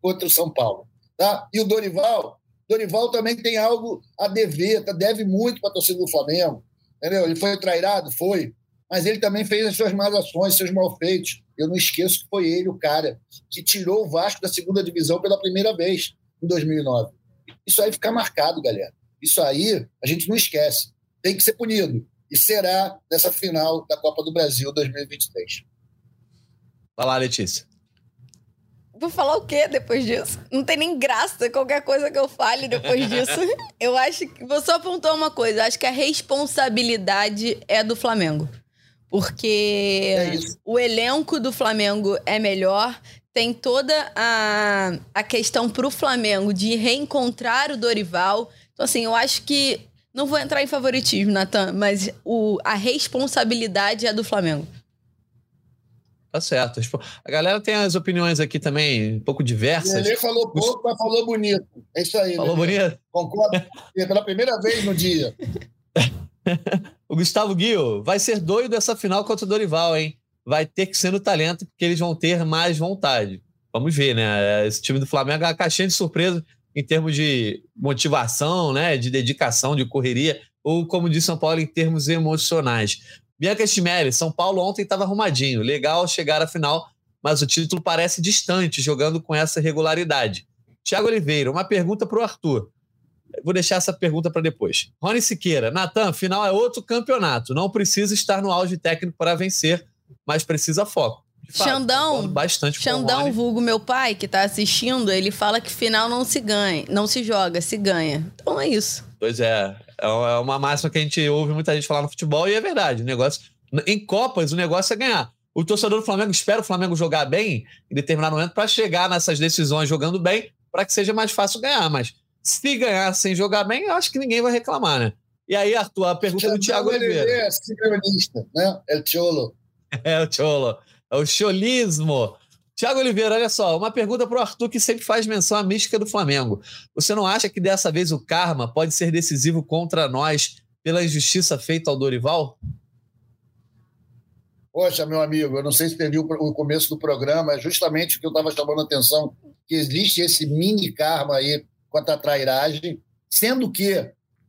contra o São Paulo. Tá? E o Dorival, Dorival também tem algo a dever, tá? deve muito para a torcida do Flamengo. Entendeu? Ele foi trairado? Foi. Mas ele também fez as suas más ações, seus malfeitos. Eu não esqueço que foi ele o cara que tirou o Vasco da segunda divisão pela primeira vez em 2009. Isso aí fica marcado, galera. Isso aí a gente não esquece. Tem que ser punido. E será nessa final da Copa do Brasil 2023. Vai lá, Letícia. Vou falar o quê depois disso? Não tem nem graça qualquer coisa que eu fale depois disso. eu acho que. Vou só apontar uma coisa. Acho que a responsabilidade é do Flamengo. Porque é o elenco do Flamengo é melhor. Tem toda a, a questão pro Flamengo de reencontrar o Dorival. Então, assim, eu acho que. Não vou entrar em favoritismo, Natan, mas o, a responsabilidade é do Flamengo. Tá certo. A galera tem as opiniões aqui também um pouco diversas. Ele falou pouco, mas falou bonito. É isso aí. Falou Lelê. bonito? Concordo. Pela primeira vez no dia. o Gustavo Guio vai ser doido essa final contra o Dorival, hein? Vai ter que ser no talento, porque eles vão ter mais vontade. Vamos ver, né? Esse time do Flamengo é uma caixinha de surpresa em termos de motivação, né? De dedicação, de correria, ou como disse São Paulo, em termos emocionais. Bianca Stimelli, São Paulo ontem estava arrumadinho. Legal chegar à final, mas o título parece distante jogando com essa regularidade. Tiago Oliveira, uma pergunta para o Arthur. Vou deixar essa pergunta para depois. Rony Siqueira, Natan, final é outro campeonato. Não precisa estar no auge técnico para vencer, mas precisa foco. Fato, Xandão, bastante Xandão, vulgo meu pai, que está assistindo, ele fala que final não se ganha, não se joga, se ganha. Então é isso. Pois é, é, é uma máxima que a gente ouve muita gente falar no futebol e é verdade. O negócio, em Copas, o negócio é ganhar. O torcedor do Flamengo espera o Flamengo jogar bem em determinado momento para chegar nessas decisões jogando bem, para que seja mais fácil ganhar. Mas se ganhar sem jogar bem, eu acho que ninguém vai reclamar, né? E aí, Arthur, a pergunta do Thiago Oliveira. É sincronista, né? É o Cholo. É o Cholo. É o cholismo. Tiago Oliveira, olha só, uma pergunta para o Arthur que sempre faz menção à mística do Flamengo. Você não acha que dessa vez o karma pode ser decisivo contra nós pela injustiça feita ao Dorival? Poxa, meu amigo, eu não sei se viu o começo do programa, é justamente o que eu estava chamando a atenção, que existe esse mini karma aí quanto à trairagem, sendo que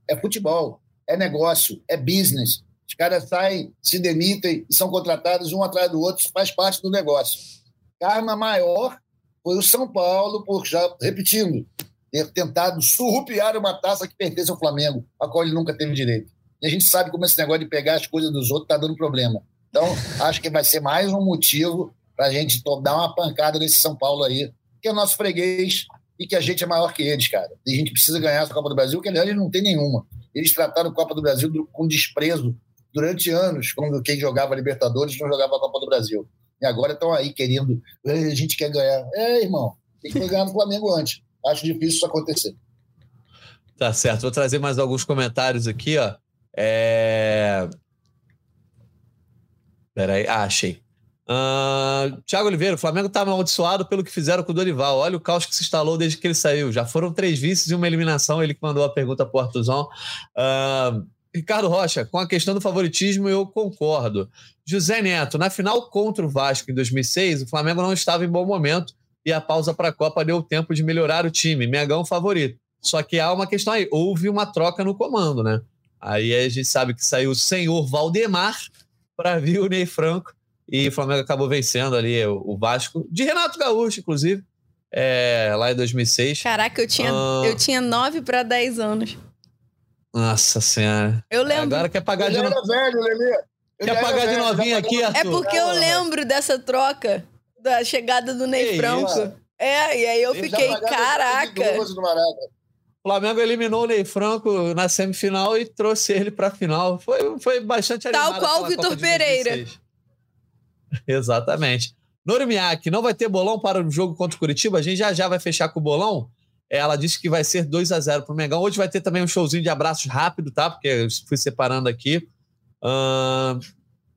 é futebol, é negócio, é business. Os caras saem, se demitem e são contratados um atrás do outro, faz parte do negócio karma maior foi o São Paulo, por já, repetindo, ter tentado surrupiar uma taça que pertence ao Flamengo, a qual ele nunca teve direito. E a gente sabe como esse negócio de pegar as coisas dos outros está dando problema. Então, acho que vai ser mais um motivo para a gente dar uma pancada nesse São Paulo aí, que é nosso freguês e que a gente é maior que eles, cara. E a gente precisa ganhar essa Copa do Brasil, que aliás eles não tem nenhuma. Eles trataram a Copa do Brasil com desprezo durante anos, quando quem jogava Libertadores não jogava a Copa do Brasil. E agora estão aí querendo, a gente quer ganhar. É, irmão, tem que ganhar no Flamengo antes. Acho difícil isso acontecer. Tá certo. Vou trazer mais alguns comentários aqui, ó. É... Peraí, ah, achei. Uh, Tiago Oliveira, o Flamengo está amaldiçoado pelo que fizeram com o Dorival. Olha o caos que se instalou desde que ele saiu. Já foram três vices e uma eliminação. Ele que mandou a pergunta para o Artuzão. Uh, Ricardo Rocha, com a questão do favoritismo, eu concordo. José Neto, na final contra o Vasco em 2006, o Flamengo não estava em bom momento e a pausa para a Copa deu tempo de melhorar o time. Megão favorito. Só que há uma questão aí: houve uma troca no comando, né? Aí a gente sabe que saiu o senhor Valdemar para vir o Ney Franco e o Flamengo acabou vencendo ali o Vasco, de Renato Gaúcho, inclusive, é, lá em 2006. Caraca, eu tinha, eu tinha 9 para 10 anos. Nossa Senhora. Eu lembro. Agora quer pagar de novo. velho, Lelê. Quer pagar de novinha aqui, Arthur? É porque eu lembro dessa troca, da chegada do Ney Franco. Isso? É, e aí eu Ele fiquei, caraca. O Flamengo eliminou o Ney Franco na semifinal e trouxe ele para a final. Foi, foi bastante Tal qual o Vitor Pereira. Exatamente. Normiak, não vai ter bolão para o jogo contra o Curitiba? A gente já já vai fechar com o bolão. Ela disse que vai ser 2 a 0 para o Mengão. Hoje vai ter também um showzinho de abraços rápido, tá? Porque eu fui separando aqui. Uh,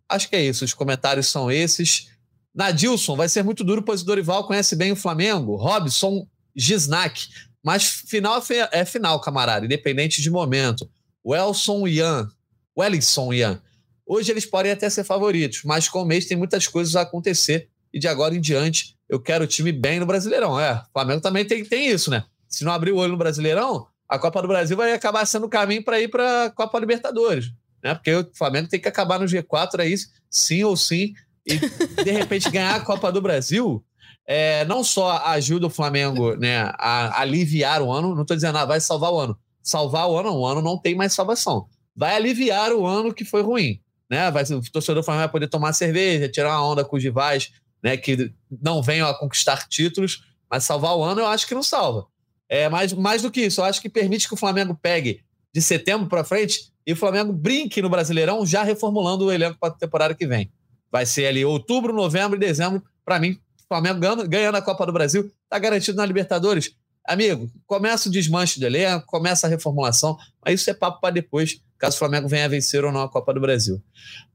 acho que é isso. Os comentários são esses. Nadilson, vai ser muito duro, pois o Dorival conhece bem o Flamengo. Robson, Gisnac. Mas final é, é final, camarada, independente de momento. Welson Ian. Wellington Ian. Hoje eles podem até ser favoritos, mas com o mês tem muitas coisas a acontecer. E de agora em diante, eu quero o time bem no Brasileirão. É, o Flamengo também tem, tem isso, né? Se não abrir o olho no Brasileirão, a Copa do Brasil vai acabar sendo o caminho para ir para a Copa Libertadores. Né? Porque o Flamengo tem que acabar no G4 aí, sim ou sim, e de repente ganhar a Copa do Brasil. É, não só ajuda o Flamengo né, a aliviar o ano, não estou dizendo, ah, vai salvar o ano. Salvar o ano, o ano não tem mais salvação. Vai aliviar o ano que foi ruim. Né? Vai, o torcedor do Flamengo vai poder tomar cerveja, tirar uma onda com os rivais né, que não venham a conquistar títulos, mas salvar o ano eu acho que não salva. É, mais, mais do que isso, eu acho que permite que o Flamengo pegue de setembro para frente e o Flamengo brinque no Brasileirão, já reformulando o elenco para a temporada que vem. Vai ser ali outubro, novembro e dezembro. Para mim, o Flamengo ganhando, ganhando a Copa do Brasil, está garantido na Libertadores. Amigo, começa o desmanche do elenco, começa a reformulação, mas isso é papo para depois, caso o Flamengo venha a vencer ou não a Copa do Brasil.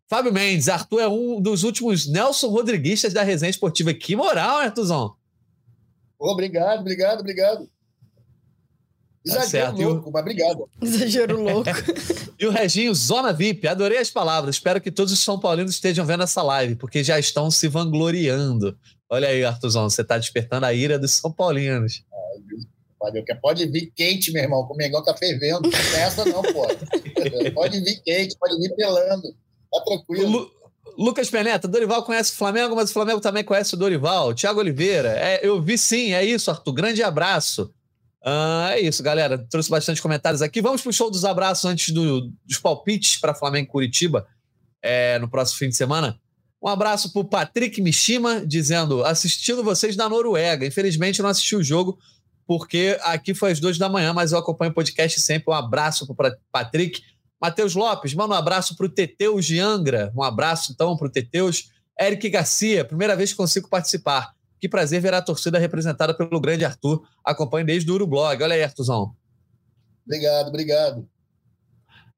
Fábio Mendes, Arthur é um dos últimos Nelson Rodriguistas da resenha esportiva. Que moral, Arthurzão? Obrigado, obrigado, obrigado. Tá Exagero tá louco, mas obrigado. Exagero louco. e o Reginho, Zona VIP, adorei as palavras. Espero que todos os São Paulinos estejam vendo essa live, porque já estão se vangloriando. Olha aí, Arthurzão, você está despertando a ira dos São Paulinos. Valeu, que pode vir quente, meu irmão, que o Mengão tá fervendo. Não tem essa não, pô. pode vir quente, pode vir pelando. Tá tranquilo. Lu Lucas Peneta, Dorival conhece o Flamengo, mas o Flamengo também conhece o Dorival. Tiago Oliveira, é, eu vi sim, é isso, Arthur. Grande abraço. Uh, é isso, galera. Trouxe bastante comentários aqui. Vamos pro show dos abraços antes do, dos palpites para Flamengo e Curitiba é, no próximo fim de semana. Um abraço para o Patrick Mishima, dizendo: assistindo vocês na Noruega. Infelizmente, não assisti o jogo, porque aqui foi às duas da manhã, mas eu acompanho o podcast sempre. Um abraço para Patrick. Matheus Lopes, manda um abraço para o Teteus de Angra. Um abraço, então, para o Teteus. Eric Garcia, primeira vez que consigo participar. Que prazer ver a torcida representada pelo grande Arthur. Acompanhe desde o Urublog. Olha aí, Arthurzão. Obrigado, obrigado.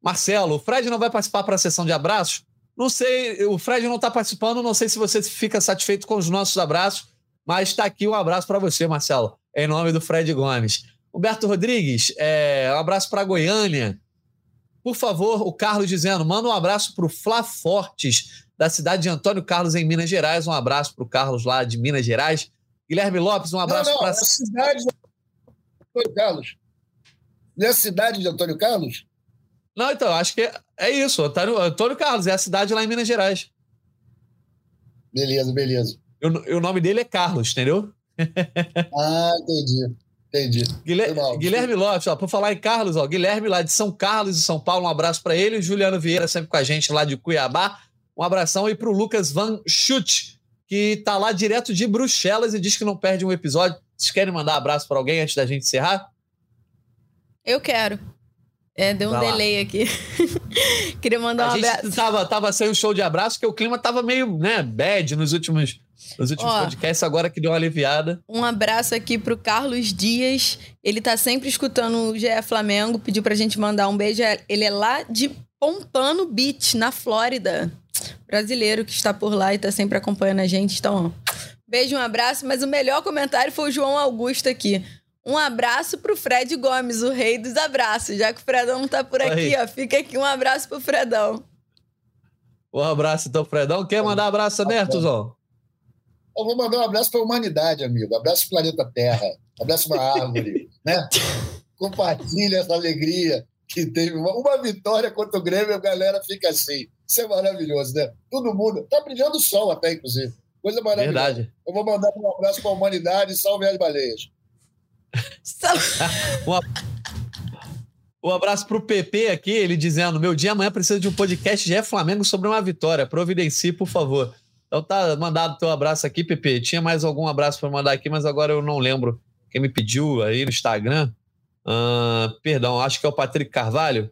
Marcelo, o Fred não vai participar para a sessão de abraços? Não sei, o Fred não está participando, não sei se você fica satisfeito com os nossos abraços, mas está aqui um abraço para você, Marcelo, em nome do Fred Gomes. Humberto Rodrigues, é, um abraço para Goiânia. Por favor, o Carlos dizendo, manda um abraço para o Flá Fortes, da cidade de Antônio Carlos, em Minas Gerais. Um abraço para o Carlos lá de Minas Gerais. Guilherme Lopes, um abraço para. A cidade de Antônio Carlos. Não é a cidade de Antônio Carlos? Não, então, acho que é, é isso. Antônio, Antônio Carlos, é a cidade lá em Minas Gerais. Beleza, beleza. E o nome dele é Carlos, entendeu? ah, entendi. Entendi. Guilherme, Guilherme Lopes, ó, por falar em Carlos, ó, Guilherme lá de São Carlos, de São Paulo, um abraço para ele. Juliano Vieira sempre com a gente lá de Cuiabá. Um abração aí para o Lucas Van Schutt, que tá lá direto de Bruxelas e diz que não perde um episódio. Vocês querem mandar abraço para alguém antes da gente encerrar? Eu quero. É, deu um Vai delay lá. aqui. Queria mandar um a abraço. Gente tava, tava sem um show de abraço, porque o clima tava meio, né, bad nos últimos nos últimos Ó, podcasts, agora que deu uma aliviada. Um abraço aqui pro Carlos Dias. Ele tá sempre escutando o GE Flamengo. Pediu pra gente mandar um beijo. Ele é lá de Pompano Beach, na Flórida. Brasileiro que está por lá e tá sempre acompanhando a gente. Então, beijo, um abraço. Mas o melhor comentário foi o João Augusto aqui. Um abraço pro Fred Gomes, o rei dos abraços. Já que o Fredão não tá por aqui, Aí. ó. Fica aqui um abraço pro Fredão. Um abraço, então, Fredão. Quer mandar abraço também, Artuzão? Eu vou mandar um abraço para a humanidade, amigo. Abraço para o planeta Terra. Abraço para a árvore. né? Compartilha essa alegria que teve uma, uma, vitória contra o Grêmio, a galera fica assim. Isso é maravilhoso, né? Todo mundo. Tá brilhando o sol até, inclusive. Coisa maravilhosa. Verdade. Eu vou mandar um abraço para a humanidade salve as baleias. um abraço para o PP aqui, ele dizendo: Meu dia amanhã precisa de um podcast de Flamengo sobre uma vitória. Providencie, por favor. Então tá mandado teu abraço aqui, Pepe. Tinha mais algum abraço para mandar aqui, mas agora eu não lembro quem me pediu aí no Instagram. Uh, perdão, acho que é o Patrick Carvalho.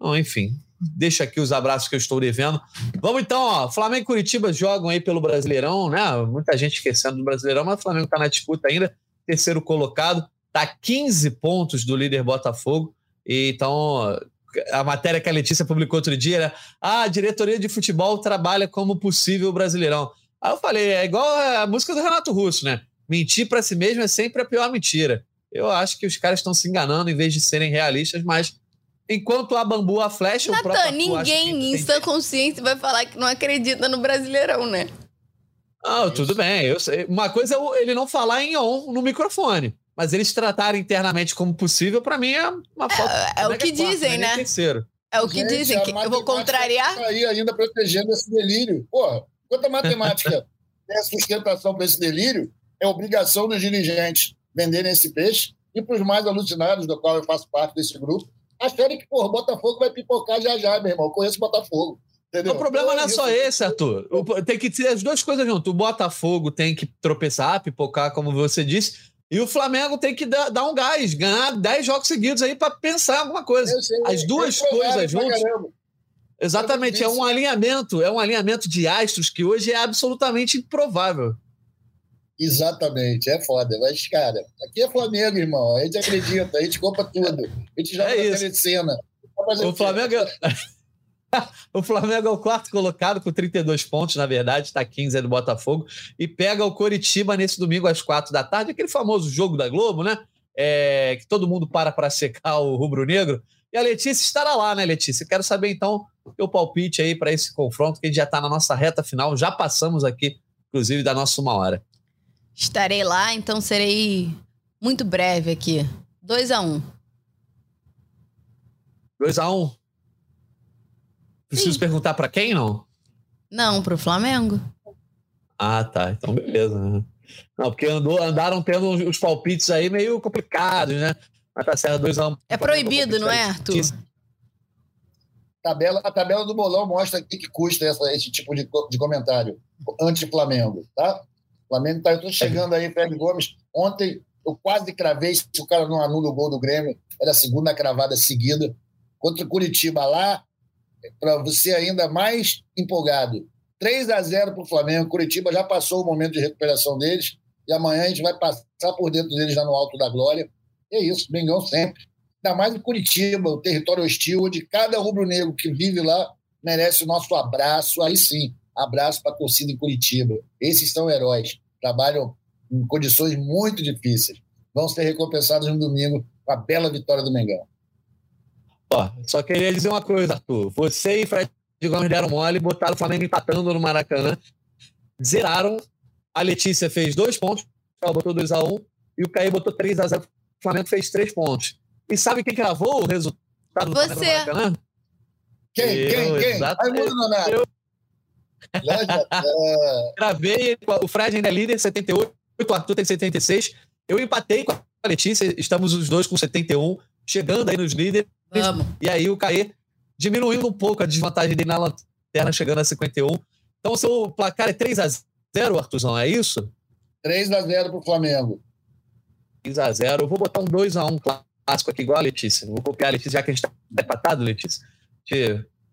Não, enfim, deixa aqui os abraços que eu estou devendo. Vamos então, ó. Flamengo e Curitiba jogam aí pelo Brasileirão, né? Muita gente esquecendo do Brasileirão, mas o Flamengo está na disputa ainda. Terceiro colocado, tá 15 pontos do líder Botafogo. E, então, a matéria que a Letícia publicou outro dia era: ah, a diretoria de futebol trabalha como possível brasileirão. Aí eu falei: é igual a música do Renato Russo, né? Mentir para si mesmo é sempre a pior mentira. Eu acho que os caras estão se enganando em vez de serem realistas, mas enquanto a bambu a flecha, Natan, o próprio ninguém em sã consciência vai falar que não acredita no Brasileirão, né? Ah, tudo bem. Eu sei. Uma coisa é ele não falar em on no microfone mas eles tratarem internamente como possível, para mim é uma é, falta. É, é o que dizem, né? Terceiro. É o que Gente, dizem, que eu vou contrariar. Tá aí ainda protegendo esse delírio. Porra, quanto a matemática tem a sustentação para esse delírio, é obrigação dos dirigentes venderem esse peixe e para os mais alucinados, do qual eu faço parte desse grupo, acharem que, porra, Botafogo vai pipocar já já, meu irmão. Eu conheço Botafogo. Entendeu? O problema não é só esse, Arthur. Tem que ter as duas coisas junto. O Botafogo tem que tropeçar, pipocar, como você disse, e o Flamengo tem que dar, dar um gás, ganhar 10 jogos seguidos aí para pensar alguma coisa. Sei, As duas coisas juntas. Exatamente, é um alinhamento, é um alinhamento de astros que hoje é absolutamente improvável. Exatamente, é foda. Mas, cara, aqui é Flamengo, irmão. A gente acredita, a gente compra tudo. A gente joga é na cena. O Flamengo. o Flamengo é o quarto colocado com 32 pontos, na verdade, está 15 é do Botafogo, e pega o Coritiba nesse domingo às quatro da tarde, aquele famoso jogo da Globo, né? É, que todo mundo para para secar o rubro-negro. E a Letícia estará lá, né, Letícia? Quero saber então o teu palpite aí para esse confronto, que a gente já está na nossa reta final, já passamos aqui, inclusive, da nossa uma hora. Estarei lá, então serei muito breve aqui. 2 a 1 um. 2 a 1 um. Preciso Sim. perguntar para quem, não? Não, para o Flamengo. Ah, tá. Então, beleza. Né? Não, porque andou, andaram tendo os palpites aí meio complicados, né? Mas tá certo, 2 a 1 um, É proibido, não é, Arthur? Tabela, a tabela do bolão mostra aqui que custa essa, esse tipo de, de comentário anti-Flamengo, tá? O Flamengo tá chegando aí, Fred Gomes. Ontem eu quase cravei, se o cara não anula o gol do Grêmio, era a segunda cravada seguida. Contra o Curitiba lá, para você ainda mais empolgado. 3 a 0 para o Flamengo. Curitiba já passou o momento de recuperação deles e amanhã a gente vai passar por dentro deles lá no Alto da Glória. E é isso, Mengão sempre. Ainda mais em Curitiba, o território hostil, onde cada rubro-negro que vive lá merece o nosso abraço. Aí sim, abraço para a torcida em Curitiba. Esses são heróis. Trabalham em condições muito difíceis. Vão ser recompensados no domingo com a bela vitória do Mengão. Ó, só queria dizer uma coisa, Arthur. Você e Fred Gomes deram mole, botaram o Flamengo empatando no Maracanã, zeraram. A Letícia fez dois pontos, ela botou 2 a 1 um, e o Caí botou 3 a 0 O Flamengo fez três pontos. E sabe quem gravou o resultado Você. do Maracanã? Quem? Eu, quem? Quem? Raimundo Nonato. Eu... Gravei, o Fred ainda é líder, 78, o Arthur tem 76. Eu empatei com a Letícia, estamos os dois com 71, chegando aí nos líderes. Vamos. E aí o Caê diminuindo um pouco a desvantagem dele na lanterna, chegando a 51. Então o seu placar é 3 a 0 Artuzão, é isso? 3 a 0 pro Flamengo. 3 a 0 Eu vou botar um 2 a 1 clássico aqui, igual a Letícia. Vou copiar a Letícia, já que a gente tá empatado, Letícia.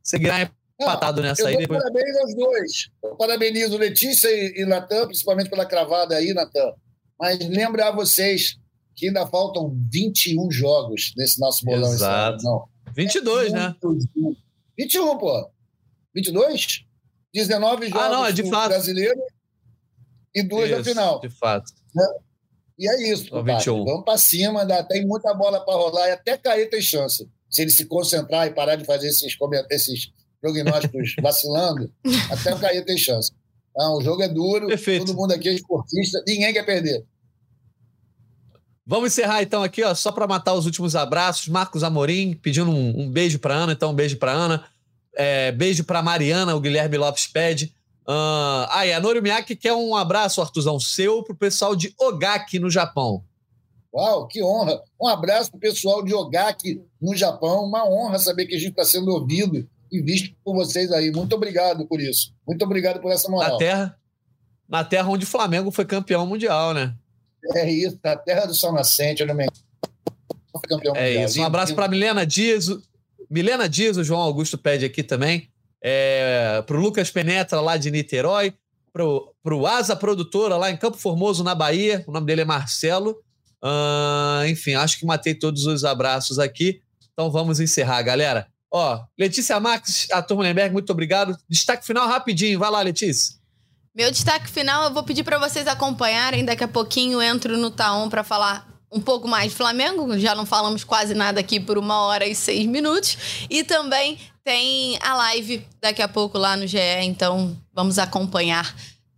Seguirá empatado nessa aí. Parabéns aos dois. Eu parabenizo Letícia e, e Natan, principalmente pela cravada aí, Natan. Mas lembrar a vocês que ainda faltam 21 jogos nesse nosso bolão. Exato. Não. 22, é né? 21, pô. 22? 19 jogos ah, não, é de fato. brasileiro e duas isso, na final. De fato. Né? E é isso, pô, Vamos para cima, dá, tem muita bola para rolar e até cair tem chance. Se ele se concentrar e parar de fazer esses, esses prognósticos vacilando, até o Caio tem chance. Então, o jogo é duro, Perfeito. todo mundo aqui é esportista, ninguém quer perder. Vamos encerrar então aqui, ó, só para matar os últimos abraços. Marcos Amorim pedindo um, um beijo para Ana, então um beijo para Ana. É, beijo para Mariana, o Guilherme Lopes pede. Uh, ah, e a Nori Miyake quer um abraço, Artuzão, seu para o pessoal de Ogaki, no Japão. Uau, que honra! Um abraço para o pessoal de Ogaki, no Japão. Uma honra saber que a gente está sendo ouvido e visto por vocês aí. Muito obrigado por isso. Muito obrigado por essa moral. Na terra, na terra onde o Flamengo foi campeão mundial, né? É isso, a terra do sol nascente, eu não me campeão É mundial. isso. Um abraço para Milena Dias. Milena Dias, o João Augusto pede aqui também. É, para o Lucas Penetra, lá de Niterói. Para o Asa Produtora, lá em Campo Formoso, na Bahia. O nome dele é Marcelo. Uh, enfim, acho que matei todos os abraços aqui. Então vamos encerrar, galera. Ó, Letícia Max, a Turma Lemberg, muito obrigado. Destaque final rapidinho. Vai lá, Letícia. Meu destaque final, eu vou pedir para vocês acompanharem. Daqui a pouquinho entro no Taon para falar um pouco mais de Flamengo. Já não falamos quase nada aqui por uma hora e seis minutos. E também tem a live daqui a pouco lá no GE, então vamos acompanhar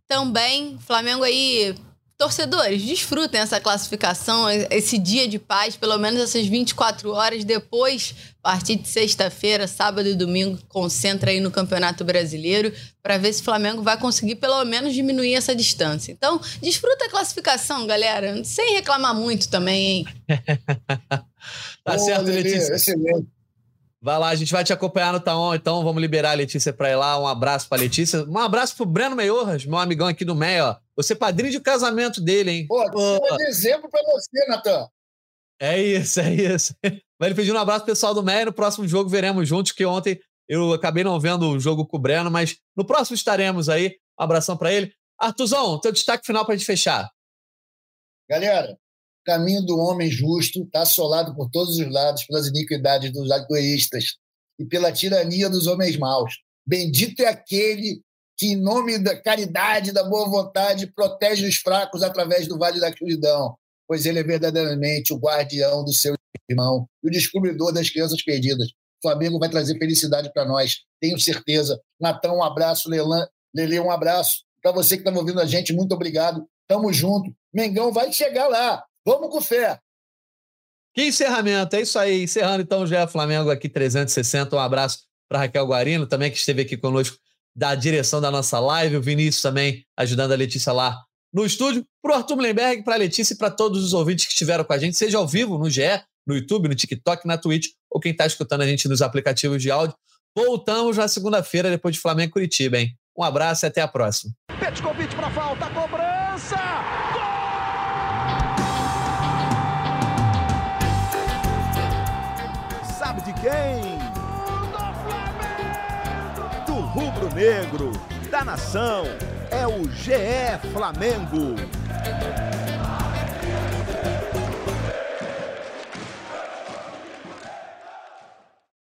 também. Flamengo aí Torcedores, desfrutem essa classificação, esse dia de paz, pelo menos essas 24 horas. Depois, a partir de sexta-feira, sábado e domingo, concentra aí no Campeonato Brasileiro para ver se o Flamengo vai conseguir pelo menos diminuir essa distância. Então, desfruta a classificação, galera, sem reclamar muito também, hein? tá certo, Letícia. Excelente. Vai lá, a gente vai te acompanhar no Taon, então vamos liberar a Letícia para ir lá. Um abraço para Letícia. Um abraço pro Breno Meiorras, meu amigão aqui do Meio, ó. Você é padrinho de casamento dele, hein? Pô, Pô. exemplo para você, Natan. É isso, é isso. Vai ele pedir um abraço pessoal do Meio. No próximo jogo veremos juntos, que ontem eu acabei não vendo o jogo com o Breno, mas no próximo estaremos aí. Um abração para ele. Artuzão, teu destaque final para a gente fechar. Galera, caminho do homem justo está assolado por todos os lados pelas iniquidades dos egoístas. e pela tirania dos homens maus. Bendito é aquele que, em nome da caridade da boa vontade, protege os fracos através do vale da escuridão, pois ele é verdadeiramente o guardião do seu irmão e o descobridor das crianças perdidas. Flamengo vai trazer felicidade para nós, tenho certeza. Natão, um abraço. Lelan, Lele, um abraço. Para você que está ouvindo a gente, muito obrigado. Tamo junto. Mengão vai chegar lá. Vamos com fé. Que encerramento, é isso aí. Encerrando então o GE Flamengo aqui 360. Um abraço para Raquel Guarino, também que esteve aqui conosco da direção da nossa live. O Vinícius também ajudando a Letícia lá no estúdio. Para o Arthur Mullenberg, para a Letícia e para todos os ouvintes que estiveram com a gente, seja ao vivo no GE, no YouTube, no TikTok, na Twitch, ou quem está escutando a gente nos aplicativos de áudio. Voltamos na segunda-feira, depois de Flamengo e Curitiba, hein? Um abraço e até a próxima. convite para falta, cobrança! Rubro-negro, da nação, é o GE Flamengo.